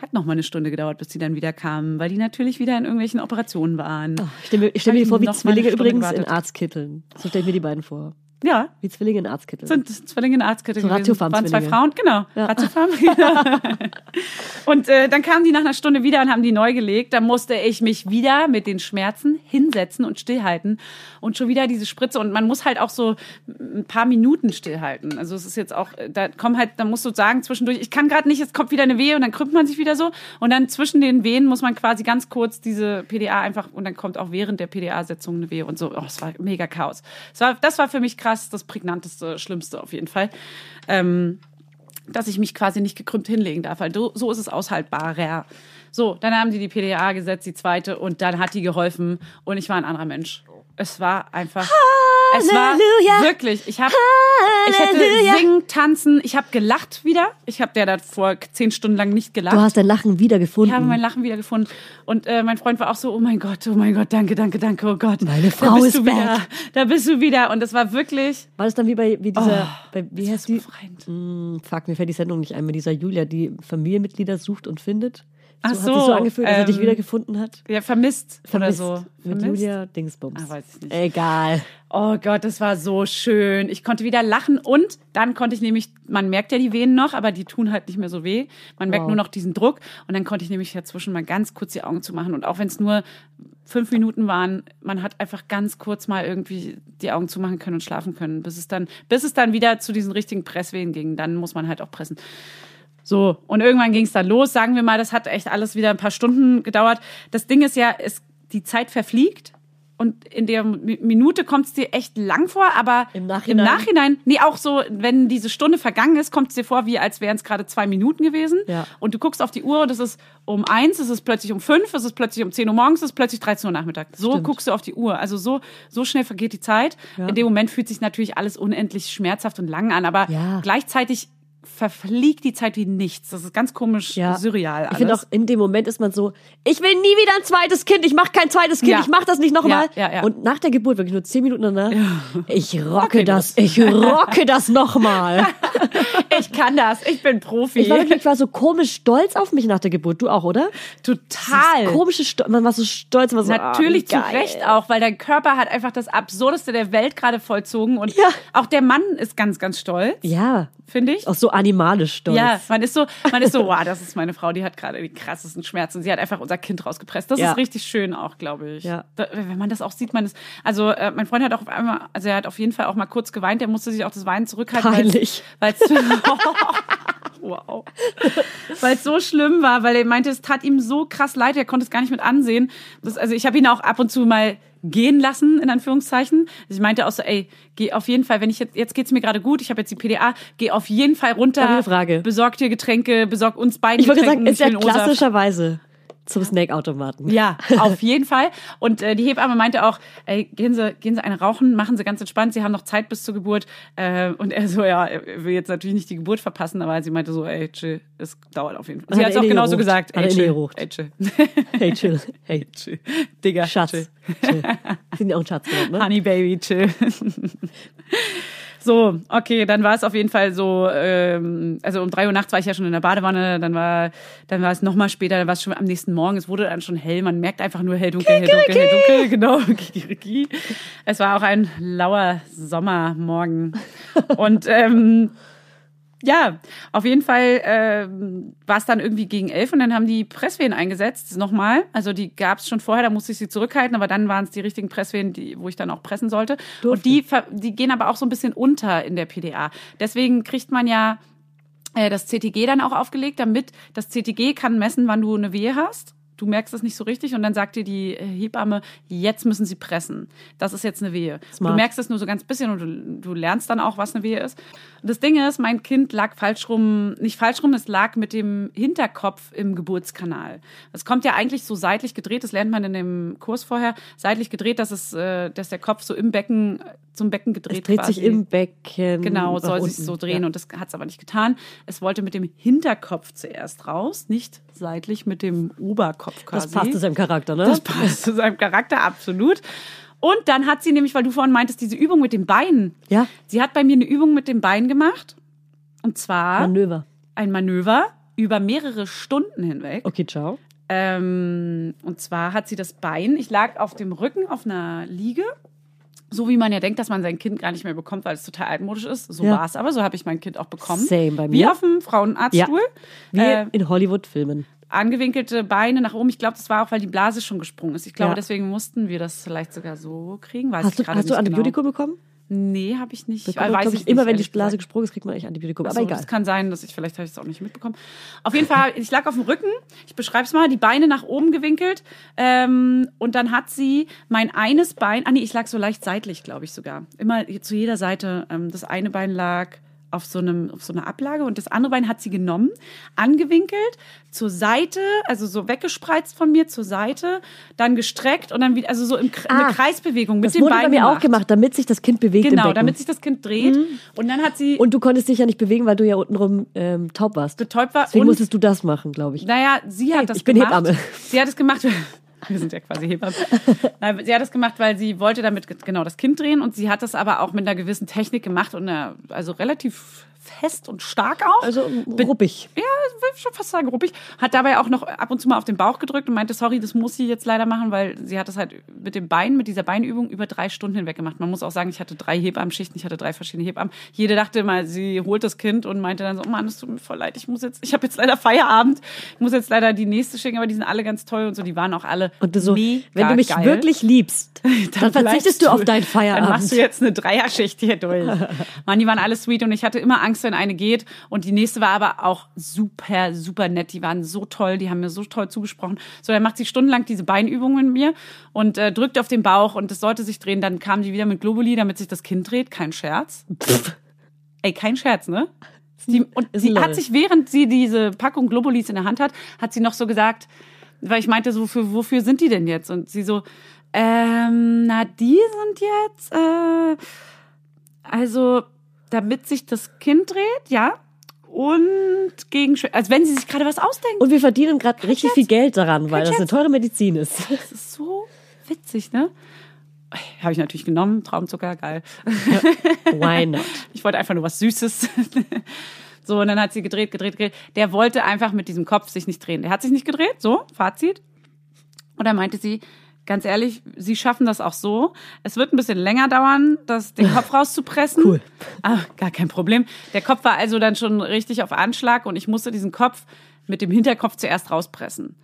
hat noch mal eine Stunde gedauert, bis die dann wieder kamen, weil die natürlich wieder in irgendwelchen Operationen waren. Oh, ich stelle mir, ich stell mir die vor wie Zwillinge übrigens in gewartet. Arztkitteln. So stelle ich mir die beiden vor. Ja, Wie Zwillinge in Arztkitteln. sind Zwillinge in Arztkette So gewesen. Waren zwei. Frauen, genau. Ja. Ratiofarm. [LAUGHS] und äh, dann kamen die nach einer Stunde wieder und haben die neu gelegt. Da musste ich mich wieder mit den Schmerzen hinsetzen und stillhalten und schon wieder diese Spritze. Und man muss halt auch so ein paar Minuten stillhalten. Also es ist jetzt auch, äh, da kommen halt, da musst du sagen zwischendurch, ich kann gerade nicht, es kommt wieder eine Wehe und dann krümmt man sich wieder so. Und dann zwischen den Wehen muss man quasi ganz kurz diese PDA einfach und dann kommt auch während der PDA-Setzung eine Wehe und so. Oh, es war mega Chaos. Es war, das war für mich krass, das prägnanteste, schlimmste auf jeden Fall. Ähm, dass ich mich quasi nicht gekrümmt hinlegen darf. Weil so, so ist es aushaltbarer. So, dann haben die die PDA gesetzt, die zweite, und dann hat die geholfen und ich war ein anderer Mensch. Es war einfach Es war wirklich, ich habe ich hätte singen, tanzen, ich habe gelacht wieder. Ich habe ja da vor zehn Stunden lang nicht gelacht. Du hast dein Lachen wiedergefunden. ich habe mein Lachen wieder gefunden. Und äh, mein Freund war auch so, oh mein Gott, oh mein Gott, danke, danke, danke, oh Gott. Meine da Frau bist ist du wieder. back. Da bist du wieder. Und das war wirklich War das dann wie bei wie dieser, Oh, bei, wie heißt die? Hm, fuck, mir fällt die Sendung nicht ein, mit dieser Julia, die Familienmitglieder sucht und findet. Ach Hat sich so, so angefühlt, als er dich ähm, wiedergefunden hat. ja, vermisst, Vermisst. oder so. Mit Vermisst? Julia Dingsbums. Ah, weiß ich nicht. Egal. Oh Gott, das war so schön. Ich konnte wieder lachen und dann konnte ich nämlich, man merkt ja die Venen noch, aber die tun halt nicht mehr so weh. Man merkt Wow. nur noch diesen Druck und dann konnte ich nämlich dazwischen mal ganz kurz die Augen zu machen und auch wenn es nur fünf Minuten waren, man hat einfach ganz kurz mal irgendwie die Augen zumachen können und schlafen können, bis es dann, bis es dann wieder zu diesen richtigen Presswehen ging. Dann muss man halt auch pressen. So, und irgendwann ging es dann los. Sagen wir mal, das hat echt alles wieder ein paar Stunden gedauert. Das Ding ist ja, es, die Zeit verfliegt und in der Mi- Minute kommt es dir echt lang vor, aber Im Nachhinein? im Nachhinein, nee, auch so, wenn diese Stunde vergangen ist, kommt es dir vor, wie als wären es gerade zwei Minuten gewesen. Ja. Und du guckst auf die Uhr und es ist um eins, es ist plötzlich um fünf, es ist plötzlich um zehn Uhr morgens, es ist plötzlich 13 Uhr Nachmittag. So Stimmt. guckst du auf die Uhr. Also so, so schnell vergeht die Zeit. Ja. In dem Moment fühlt sich natürlich alles unendlich schmerzhaft und lang an, aber Ja. gleichzeitig verfliegt die Zeit wie nichts. Das ist ganz komisch Ja. surreal alles. Ich finde auch, in dem Moment ist man so, ich will nie wieder ein zweites Kind, ich mache kein zweites Kind, Ja. ich mache das nicht nochmal. Ja. Und nach der Geburt, wirklich nur zehn Minuten danach, ich [LAUGHS] rocke das, ich rocke das nochmal. [LAUGHS] ich kann das, ich bin Profi. Ich war wirklich, ich war so komisch stolz auf mich nach der Geburt. Du auch, oder? Total. Komische Stolz, man war so stolz, man war so, Natürlich ah, zu geil. Recht auch, weil dein Körper hat einfach das Absurdeste der Welt gerade vollzogen und auch der Mann ist ganz, ganz stolz, Ja, finde ich. auch so animalisch stolz. Ja, man ist so, man ist so, wow, das ist meine Frau, die hat gerade die krassesten Schmerzen. Sie hat einfach unser Kind rausgepresst. Das Ja. ist richtig schön auch, glaube ich. Ja. Da, wenn man das auch sieht, man ist, also äh, mein Freund hat auch auf einmal, also er hat auf jeden Fall auch mal kurz geweint, der musste sich auch das Weinen zurückhalten. Peinlich. Weil's, [LAUGHS] wow. Weil es so schlimm war, weil er meinte, es tat ihm so krass leid, er konnte es gar nicht mit ansehen. Das, also ich habe ihn auch ab und zu mal gehen lassen, in Anführungszeichen. Also ich meinte auch so, ey, geh auf jeden Fall, wenn ich jetzt, jetzt geht's mir gerade gut, ich habe jetzt die PDA, geh auf jeden Fall runter. Frage. Besorg dir Getränke, besorg uns beiden Ich wollte sagen, Getränke. ist ja klassischerweise zum Snack-Automaten. Ja, auf jeden Fall. Und äh, die Hebamme meinte auch, ey, gehen Sie, gehen Sie eine rauchen, machen Sie ganz entspannt, Sie haben noch Zeit bis zur Geburt. Äh, und er so, ja, er will jetzt natürlich nicht die Geburt verpassen, aber sie meinte so, ey, chill, es dauert auf jeden Fall. Sie Hat es auch genauso gerucht? gesagt. Ey, chill, ey, [LAUGHS] chill. Hey, chill. Hey, [LAUGHS] chill. Digga, Schatz. chill. chill. Sind ja auch ein Schatz genannt, [LAUGHS] ne? Honey Baby, chill. So, okay, dann war es auf jeden Fall so, ähm, also um drei Uhr nachts war ich ja schon in der Badewanne, dann war, dann war es nochmal später, dann war es schon am nächsten Morgen, es wurde dann schon hell, man merkt einfach nur hell, dunkel, hell, dunkel, hell, dunkel, [LAUGHS] genau, Kikiriki. Es war auch ein lauer Sommermorgen. [LAUGHS] Und ähm, ja, auf jeden Fall ähm, war es dann irgendwie gegen elf und dann haben die Presswehen eingesetzt, nochmal. Also die gab es schon vorher, da musste ich sie zurückhalten, aber dann waren es die richtigen Presswehen, die, wo ich dann auch pressen sollte. Und die, die gehen aber auch so ein bisschen unter in der PDA. Deswegen kriegt man ja äh, das CTG dann auch aufgelegt, damit das CTG kann messen, wann du eine Wehe hast. Du merkst es nicht so richtig und dann sagt dir die äh, Hebamme, jetzt müssen sie pressen. Das ist jetzt eine Wehe. Smart. Du merkst es nur so ganz bisschen und du, du lernst dann auch, was eine Wehe ist. Das Ding ist, mein Kind lag falsch rum, nicht falsch rum, es lag mit dem Hinterkopf im Geburtskanal. Es kommt ja eigentlich so seitlich gedreht, das lernt man in dem Kurs vorher, seitlich gedreht, dass es, äh, dass der Kopf so im Becken, zum Becken gedreht Es dreht quasi. sich im Becken. Genau, soll sich so drehen Ja. und das hat es aber nicht getan. Es wollte mit dem Hinterkopf zuerst raus, nicht seitlich mit dem Oberkopf quasi. Das passt zu seinem Charakter, ne? Das passt zu seinem Charakter, absolut. Und dann hat sie nämlich, weil du vorhin meintest, diese Übung mit den Beinen. Ja. Sie hat bei mir eine Übung mit den Beinen gemacht. Und zwar Manöver. ein Manöver über mehrere Stunden hinweg. Okay, ciao. Ähm, und zwar hat sie das Bein, ich lag auf dem Rücken auf einer Liege. So wie man ja denkt, dass man sein Kind gar nicht mehr bekommt, weil es total altmodisch ist. So Ja. war es aber, so habe ich mein Kind auch bekommen. Same bei Wie mir. auf dem Frauenarztstuhl. Wie Äh, in Hollywood-Filmen. Angewinkelte Beine nach oben. Ich glaube, das war auch, weil die Blase schon gesprungen ist. Ich glaube, Ja. deswegen mussten wir das vielleicht sogar so kriegen. Weiß Hast du, hast du Antibiotikum bekommen? Genau. Nee, habe ich nicht. Bekommt man, weiß ich ich, immer nicht, wenn die Blase gesagt. gesprungen ist, kriegt man eigentlich Antibiotikum. Ach Aber egal. Das kann sein, dass ich vielleicht habe ich es auch nicht mitbekommen. Auf jeden Fall, ich lag auf dem Rücken. Ich beschreibe es mal. Die Beine nach oben gewinkelt ähm, und dann hat sie mein eines Bein. Ah nee, ich lag so leicht seitlich, glaube ich sogar. Immer zu jeder Seite. Ähm, das eine Bein lag auf so einem auf so einer Ablage und das andere Bein hat sie genommen, angewinkelt, zur Seite, also so weggespreizt von mir zur Seite, dann gestreckt und dann wieder also so im, Kre- eine Ah, Kreisbewegung mit Das dem wurde Bein bei mir auch gemacht. damit sich das Kind bewegt Genau, damit sich das Kind dreht und dann hat sie und du konntest dich ja nicht bewegen, weil du ja untenrum ähm, taub warst. betäubt war Deswegen musstest du das machen, glaube ich. Naja, sie hat Hey, das ich bin gemacht. Hebamme. Sie hat es gemacht. [LAUGHS] Wir sind ja quasi Hebammen. Nein, sie hat das gemacht, weil sie wollte damit ge- genau das Kind drehen und sie hat das aber auch mit einer gewissen Technik gemacht und einer, also relativ fest und stark auch. Also ruppig. Ja, ich will schon fast sagen ruppig. Hat dabei auch noch ab und zu mal auf den Bauch gedrückt und meinte, sorry, das muss sie jetzt leider machen, weil sie hat das halt mit dem Bein, mit dieser Beinübung über drei Stunden hinweg gemacht. Man muss auch sagen, ich hatte drei Hebammenschichten, ich hatte drei verschiedene Hebammen. Jede dachte mal, sie holt das Kind und meinte dann so, oh Mann, es tut mir voll leid, ich muss jetzt, ich habe jetzt leider Feierabend, ich muss jetzt leider die nächste schicken, aber die sind alle ganz toll und so, die waren auch alle Und du so, mega wenn du mich geil. wirklich liebst, [LAUGHS] dann, verzichtest bleibst du auf deinen Feierabend. Dann machst du jetzt eine Dreierschicht hier durch. [LAUGHS] Mann, die waren alle sweet und ich hatte immer Angst, wenn eine geht. Und die nächste war aber auch super, super nett. Die waren so toll, die haben mir so toll zugesprochen. So, dann macht sie stundenlang diese Beinübungen mit mir und äh, drückt auf den Bauch und es sollte sich drehen. Dann kam die wieder mit Globuli, damit sich das Kind dreht. Kein Scherz. Ey, kein Scherz, ne? Die, und sie hat sich, während sie diese Packung Globulis in der Hand hat, hat sie noch so gesagt, weil ich meinte, so, für, wofür sind die denn jetzt? Und sie so, ähm, na, die sind jetzt, äh, also, damit sich das Kind dreht, ja. Und gegen, Schw- als wenn sie sich gerade was ausdenkt. Und wir verdienen gerade richtig Scherz. viel Geld daran, weil das eine Scherz. teure Medizin ist. [LAUGHS] Das ist so witzig, ne? Habe ich natürlich genommen, Traumzucker, geil. Why not? [LAUGHS] Ich wollte einfach nur was Süßes. So, und dann hat sie gedreht, gedreht, gedreht. Der wollte einfach mit diesem Kopf sich nicht drehen. Der hat sich nicht gedreht, so, Fazit. Und dann meinte sie, ganz ehrlich, sie schaffen das auch so. Es wird ein bisschen länger dauern, das, den Kopf rauszupressen. Cool. Ah, gar kein Problem. Der Kopf war also dann schon richtig auf Anschlag und ich musste diesen Kopf mit dem Hinterkopf zuerst rauspressen.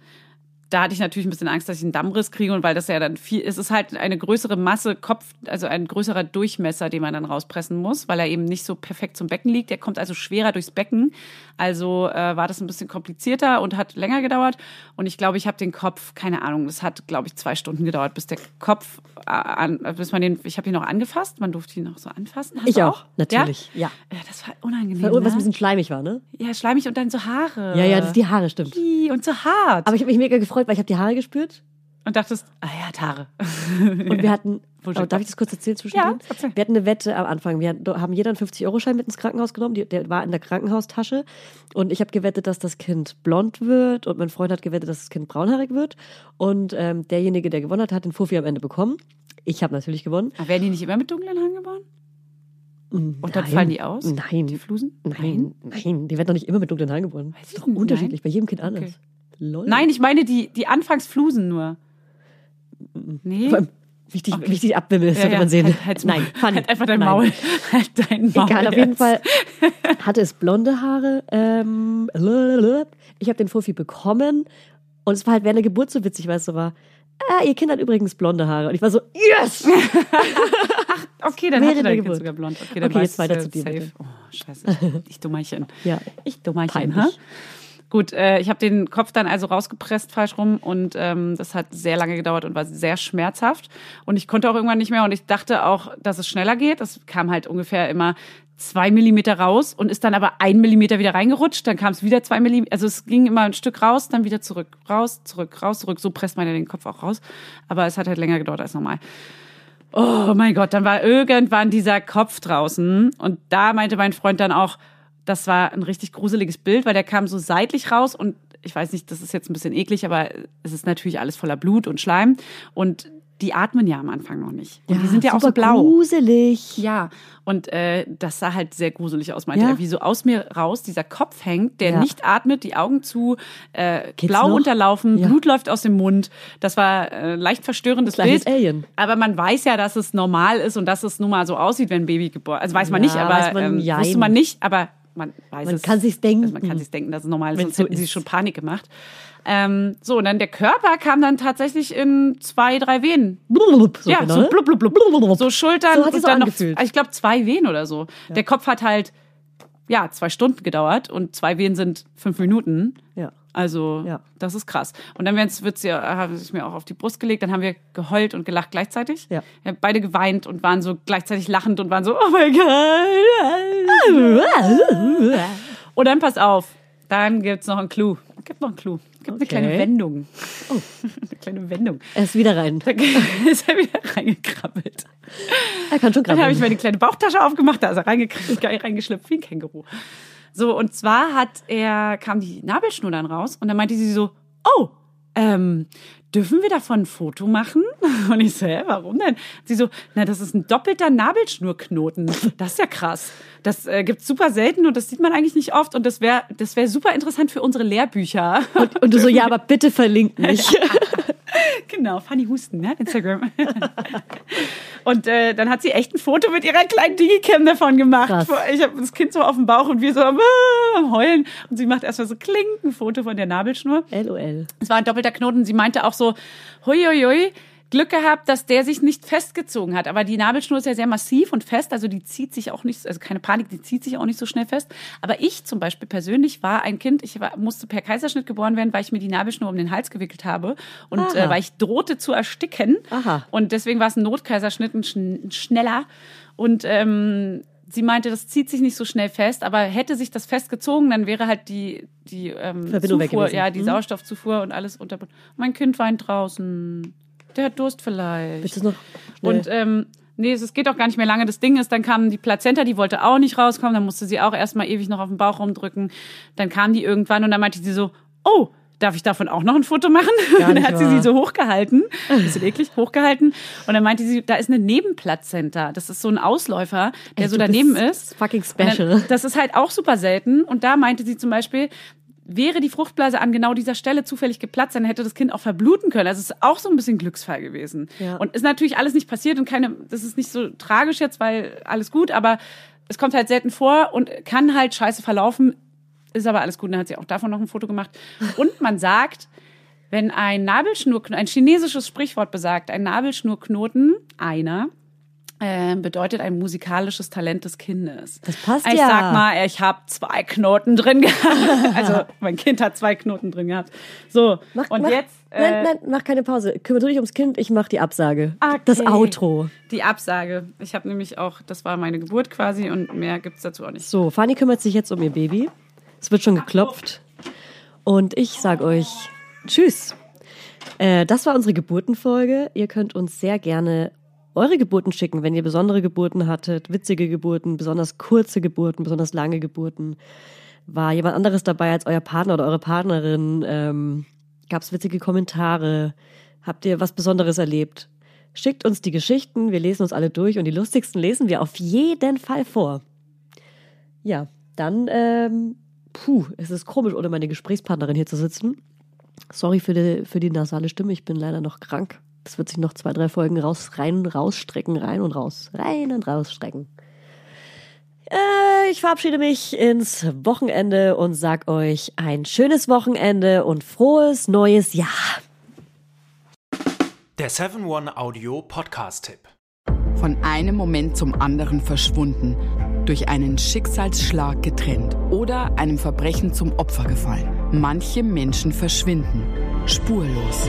Da hatte ich natürlich ein bisschen Angst, dass ich einen Dammriss kriege und weil das ja dann viel, es ist halt eine größere Masse Kopf, also ein größerer Durchmesser, den man dann rauspressen muss, weil er eben nicht so perfekt zum Becken liegt. Der kommt also schwerer durchs Becken. Also äh, war das ein bisschen komplizierter und hat länger gedauert. Und ich glaube, ich habe den Kopf, keine Ahnung, das hat, glaube ich, zwei Stunden gedauert, bis der Kopf, äh, an, bis man den, ich habe ihn noch angefasst, man durfte ihn noch so anfassen. Hast Ich auch, natürlich, ja. ja. Das war unangenehm. Weil irgendwas ein ne? bisschen schleimig war, ne? Ja, schleimig und dann so Haare. Ja, ja, das die Haare, stimmt. Und so hart. Aber ich habe mich mega gefreut, weil ich habe die Haare gespürt und dachtest, ah ja, hat Haare. [LAUGHS] und wir hatten, oh, darf ich das kurz erzählen zwischendrin? Ja, erzähl. Wir hatten eine Wette am Anfang. Wir haben jeder einen 50-Euro-Schein mit ins Krankenhaus genommen. Der war in der Krankenhaustasche. Und ich habe gewettet, dass das Kind blond wird. Und mein Freund hat gewettet, dass das Kind braunhaarig wird. Und ähm, derjenige, der gewonnen hat, hat den Fuffi am Ende bekommen. Ich habe natürlich gewonnen. Aber werden die nicht immer mit dunklen Haaren geboren? Und dann Nein. fallen die aus? Nein. Die Flusen? Nein, nein, die werden doch nicht immer mit dunklen Haaren geboren. Weiß Das ist doch unterschiedlich, nein. bei jedem Kind anders. Okay. Lol. Nein, ich meine die, die Anfangsflusen nur. Nee. Wichtig, Okay. wichtig abwimmeln, das Ja, sollte ja, man sehen. Halt, halt's Nein, funny. Halt einfach dein Nein. Maul. [LAUGHS] Halt dein Maul. Egal, auf jeden jetzt. Fall [LAUGHS] hatte es blonde Haare. Ähm, ich habe den Fuffi bekommen und es war halt während der Geburt so witzig, weil es so war. Ah, ihr Kind hat übrigens blonde Haare. Und ich war so, yes! [LAUGHS] Okay, dann Während der dein Kind Geburt. sogar blond. Okay, dann Okay, jetzt weiter du's zu dir, safe. bitte. Oh, scheiße. Ich Dummerchen. Ja, Ich Dummerchen, ha? Gut, äh, ich habe den Kopf dann also rausgepresst falsch rum und ähm, das hat sehr lange gedauert und war sehr schmerzhaft. Und ich konnte auch irgendwann nicht mehr und ich dachte auch, dass es schneller geht. Das kam halt ungefähr immer zwei Millimeter raus und ist dann aber ein Millimeter wieder reingerutscht. Dann kam es wieder zwei Millimeter. Also es ging immer ein Stück raus, dann wieder zurück, raus, zurück, raus, zurück. So presst man ja den Kopf auch raus. Aber es hat halt länger gedauert als normal. Oh mein Gott, dann war irgendwann dieser Kopf draußen und da meinte mein Freund dann auch, das war ein richtig gruseliges Bild, weil der kam so seitlich raus und ich weiß nicht, das ist jetzt ein bisschen eklig, aber es ist natürlich alles voller Blut und Schleim und die atmen ja am Anfang noch nicht. Und die sind ja auch so blau. gruselig. Ja, und äh, das sah halt sehr gruselig aus, meinte Ja. er, wie so aus mir raus dieser Kopf hängt, der Ja. nicht atmet, die Augen zu, äh, Geht's blau noch? unterlaufen, Ja. Blut läuft aus dem Mund. Das war äh, leicht verstörendes Bild. Alien. Aber man weiß ja, dass es normal ist und dass es nun mal so aussieht, wenn ein Baby geboren Also weiß man Ja, nicht, aber man, ähm, wusste man nicht, aber man weiß Man es. kann sich's denken. Also man kann sich denken, dass es normal ist, Wenn's sonst so hätten sie schon Panik gemacht. Ähm, so, und dann der Körper kam dann tatsächlich in zwei, drei Venen. Blub, so ja, genau, so ne? blub, blub, blub. So Schultern So hat und dann noch, angefühlt. ich glaube, zwei Wehen oder so. Der Kopf hat halt, ja, zwei Stunden gedauert und zwei Wehen sind fünf Minuten. Ja. Also, Ja. das ist krass. Und dann wird's, ja, haben sie es mir auch auf die Brust gelegt, dann haben wir geheult und gelacht gleichzeitig. Ja. Wir haben beide geweint und waren so gleichzeitig lachend und waren so, oh mein Gott. Und dann pass auf, dann gibt's noch einen Clou. Gibt noch einen Clou. Gibt eine Okay. kleine Wendung. Oh, [LAUGHS] eine kleine Wendung. Er ist wieder rein. Da [LAUGHS] ist er wieder reingekrabbelt. Er kann schon Dann habe ich meine kleine Bauchtasche aufgemacht, da ist er reingekrabbelt, [LAUGHS] reingeschlüpft wie ein Känguru. So, und zwar hat er, kam die Nabelschnur dann raus und dann meinte sie so, oh, ähm, dürfen wir davon ein Foto machen? [LAUGHS] Und ich so, hä, warum denn? Sie so, na, das ist ein doppelter Nabelschnurknoten. Das ist ja krass. Das äh, gibt's super selten und das sieht man eigentlich nicht oft und das wäre das wäre super interessant für unsere Lehrbücher. Und, und du so, ja, aber [LAUGHS] bitte verlink mich. [LAUGHS] [LAUGHS] Genau, Fanny Husten, ne? Instagram. [LAUGHS] und äh, dann hat sie echt ein Foto mit ihrer kleinen Digicam davon gemacht. Krass. Ich habe das Kind so auf dem Bauch und wir so am, äh, am Heulen. Und sie macht erstmal so kling, ein Foto von der Nabelschnur. LOL. Es war ein doppelter Knoten. Sie meinte auch so, hui, hui, hui, Glück gehabt, dass der sich nicht festgezogen hat. Aber die Nabelschnur ist ja sehr massiv und fest, also die zieht sich auch nicht, also keine Panik, die zieht sich auch nicht so schnell fest. Aber ich zum Beispiel persönlich war ein Kind, ich war, musste per Kaiserschnitt geboren werden, weil ich mir die Nabelschnur um den Hals gewickelt habe und äh, weil ich drohte zu ersticken. Aha. Und deswegen war es ein Notkaiserschnitt, ein, schn ein schneller. Und ähm, sie meinte, das zieht sich nicht so schnell fest, aber hätte sich das festgezogen, dann wäre halt die, die ähm, Verbindung Zufuhr, ja, die Mhm. Sauerstoffzufuhr und alles unter. Mein Kind weint draußen. Der hat Durst vielleicht. Willst du es noch schnell? Und ähm, nee, es, geht auch gar nicht mehr lange. Das Ding ist, dann kam die Plazenta, die wollte auch nicht rauskommen. Dann musste sie auch erstmal ewig noch auf den Bauch rumdrücken. Dann kam die irgendwann und dann meinte sie so, oh, darf ich davon auch noch ein Foto machen? Und [LAUGHS] dann hat sie wahr. sie so hochgehalten, bisschen eklig, hochgehalten. Und dann meinte sie, da ist eine Nebenplazenta. Das ist so ein Ausläufer, der Ey, so daneben ist. fucking Und dann- special. Das ist halt auch super selten. Und da meinte sie zum Beispiel, wäre die Fruchtblase an genau dieser Stelle zufällig geplatzt, dann hätte das Kind auch verbluten können. Also es ist auch so ein bisschen Glücksfall gewesen. Ja. Und ist natürlich alles nicht passiert und keine, das ist nicht so tragisch jetzt, weil alles gut, aber es kommt halt selten vor und kann halt scheiße verlaufen, ist aber alles gut. Dann hat sie auch davon noch ein Foto gemacht. Und man sagt, wenn ein Nabelschnurknoten, ein chinesisches Sprichwort besagt, ein Nabelschnurknoten, einer, äh, bedeutet ein musikalisches Talent des Kindes. Das passt ich ja. sag mal, ich habe zwei Knoten drin gehabt. [LAUGHS] Also mein Kind hat zwei Knoten drin gehabt. So, Mach, und mach, jetzt nein, äh, nein, mach keine Pause. Kümmer du dich ums Kind, ich mach die Absage. Okay. Das Outro. die Absage. Ich habe nämlich auch, das war meine Geburt quasi und mehr gibt's dazu auch nicht. So, Fanny kümmert sich jetzt um ihr Baby. Es wird schon geklopft. Und ich sag euch Tschüss. Äh, das war unsere Geburtenfolge. Ihr könnt uns sehr gerne eure Geburten schicken, wenn ihr besondere Geburten hattet, witzige Geburten, besonders kurze Geburten, besonders lange Geburten. War jemand anderes dabei als euer Partner oder eure Partnerin? Ähm, Gab es witzige Kommentare? Habt ihr was Besonderes erlebt? Schickt uns die Geschichten, wir lesen uns alle durch und die lustigsten lesen wir auf jeden Fall vor. Ja, dann, ähm, puh, es ist komisch, ohne meine Gesprächspartnerin hier zu sitzen. Sorry für die, für die nasale Stimme, ich bin leider noch krank. Das wird sich noch zwei, drei Folgen raus, rein, rausstrecken, rein und raus, rein und rausstrecken. Äh, ich verabschiede mich ins Wochenende und sag euch ein schönes Wochenende und frohes neues Jahr. Der 7-One Audio Podcast-Tipp. Von einem Moment zum anderen verschwunden, durch einen Schicksalsschlag getrennt oder einem Verbrechen zum Opfer gefallen. Manche Menschen verschwinden spurlos.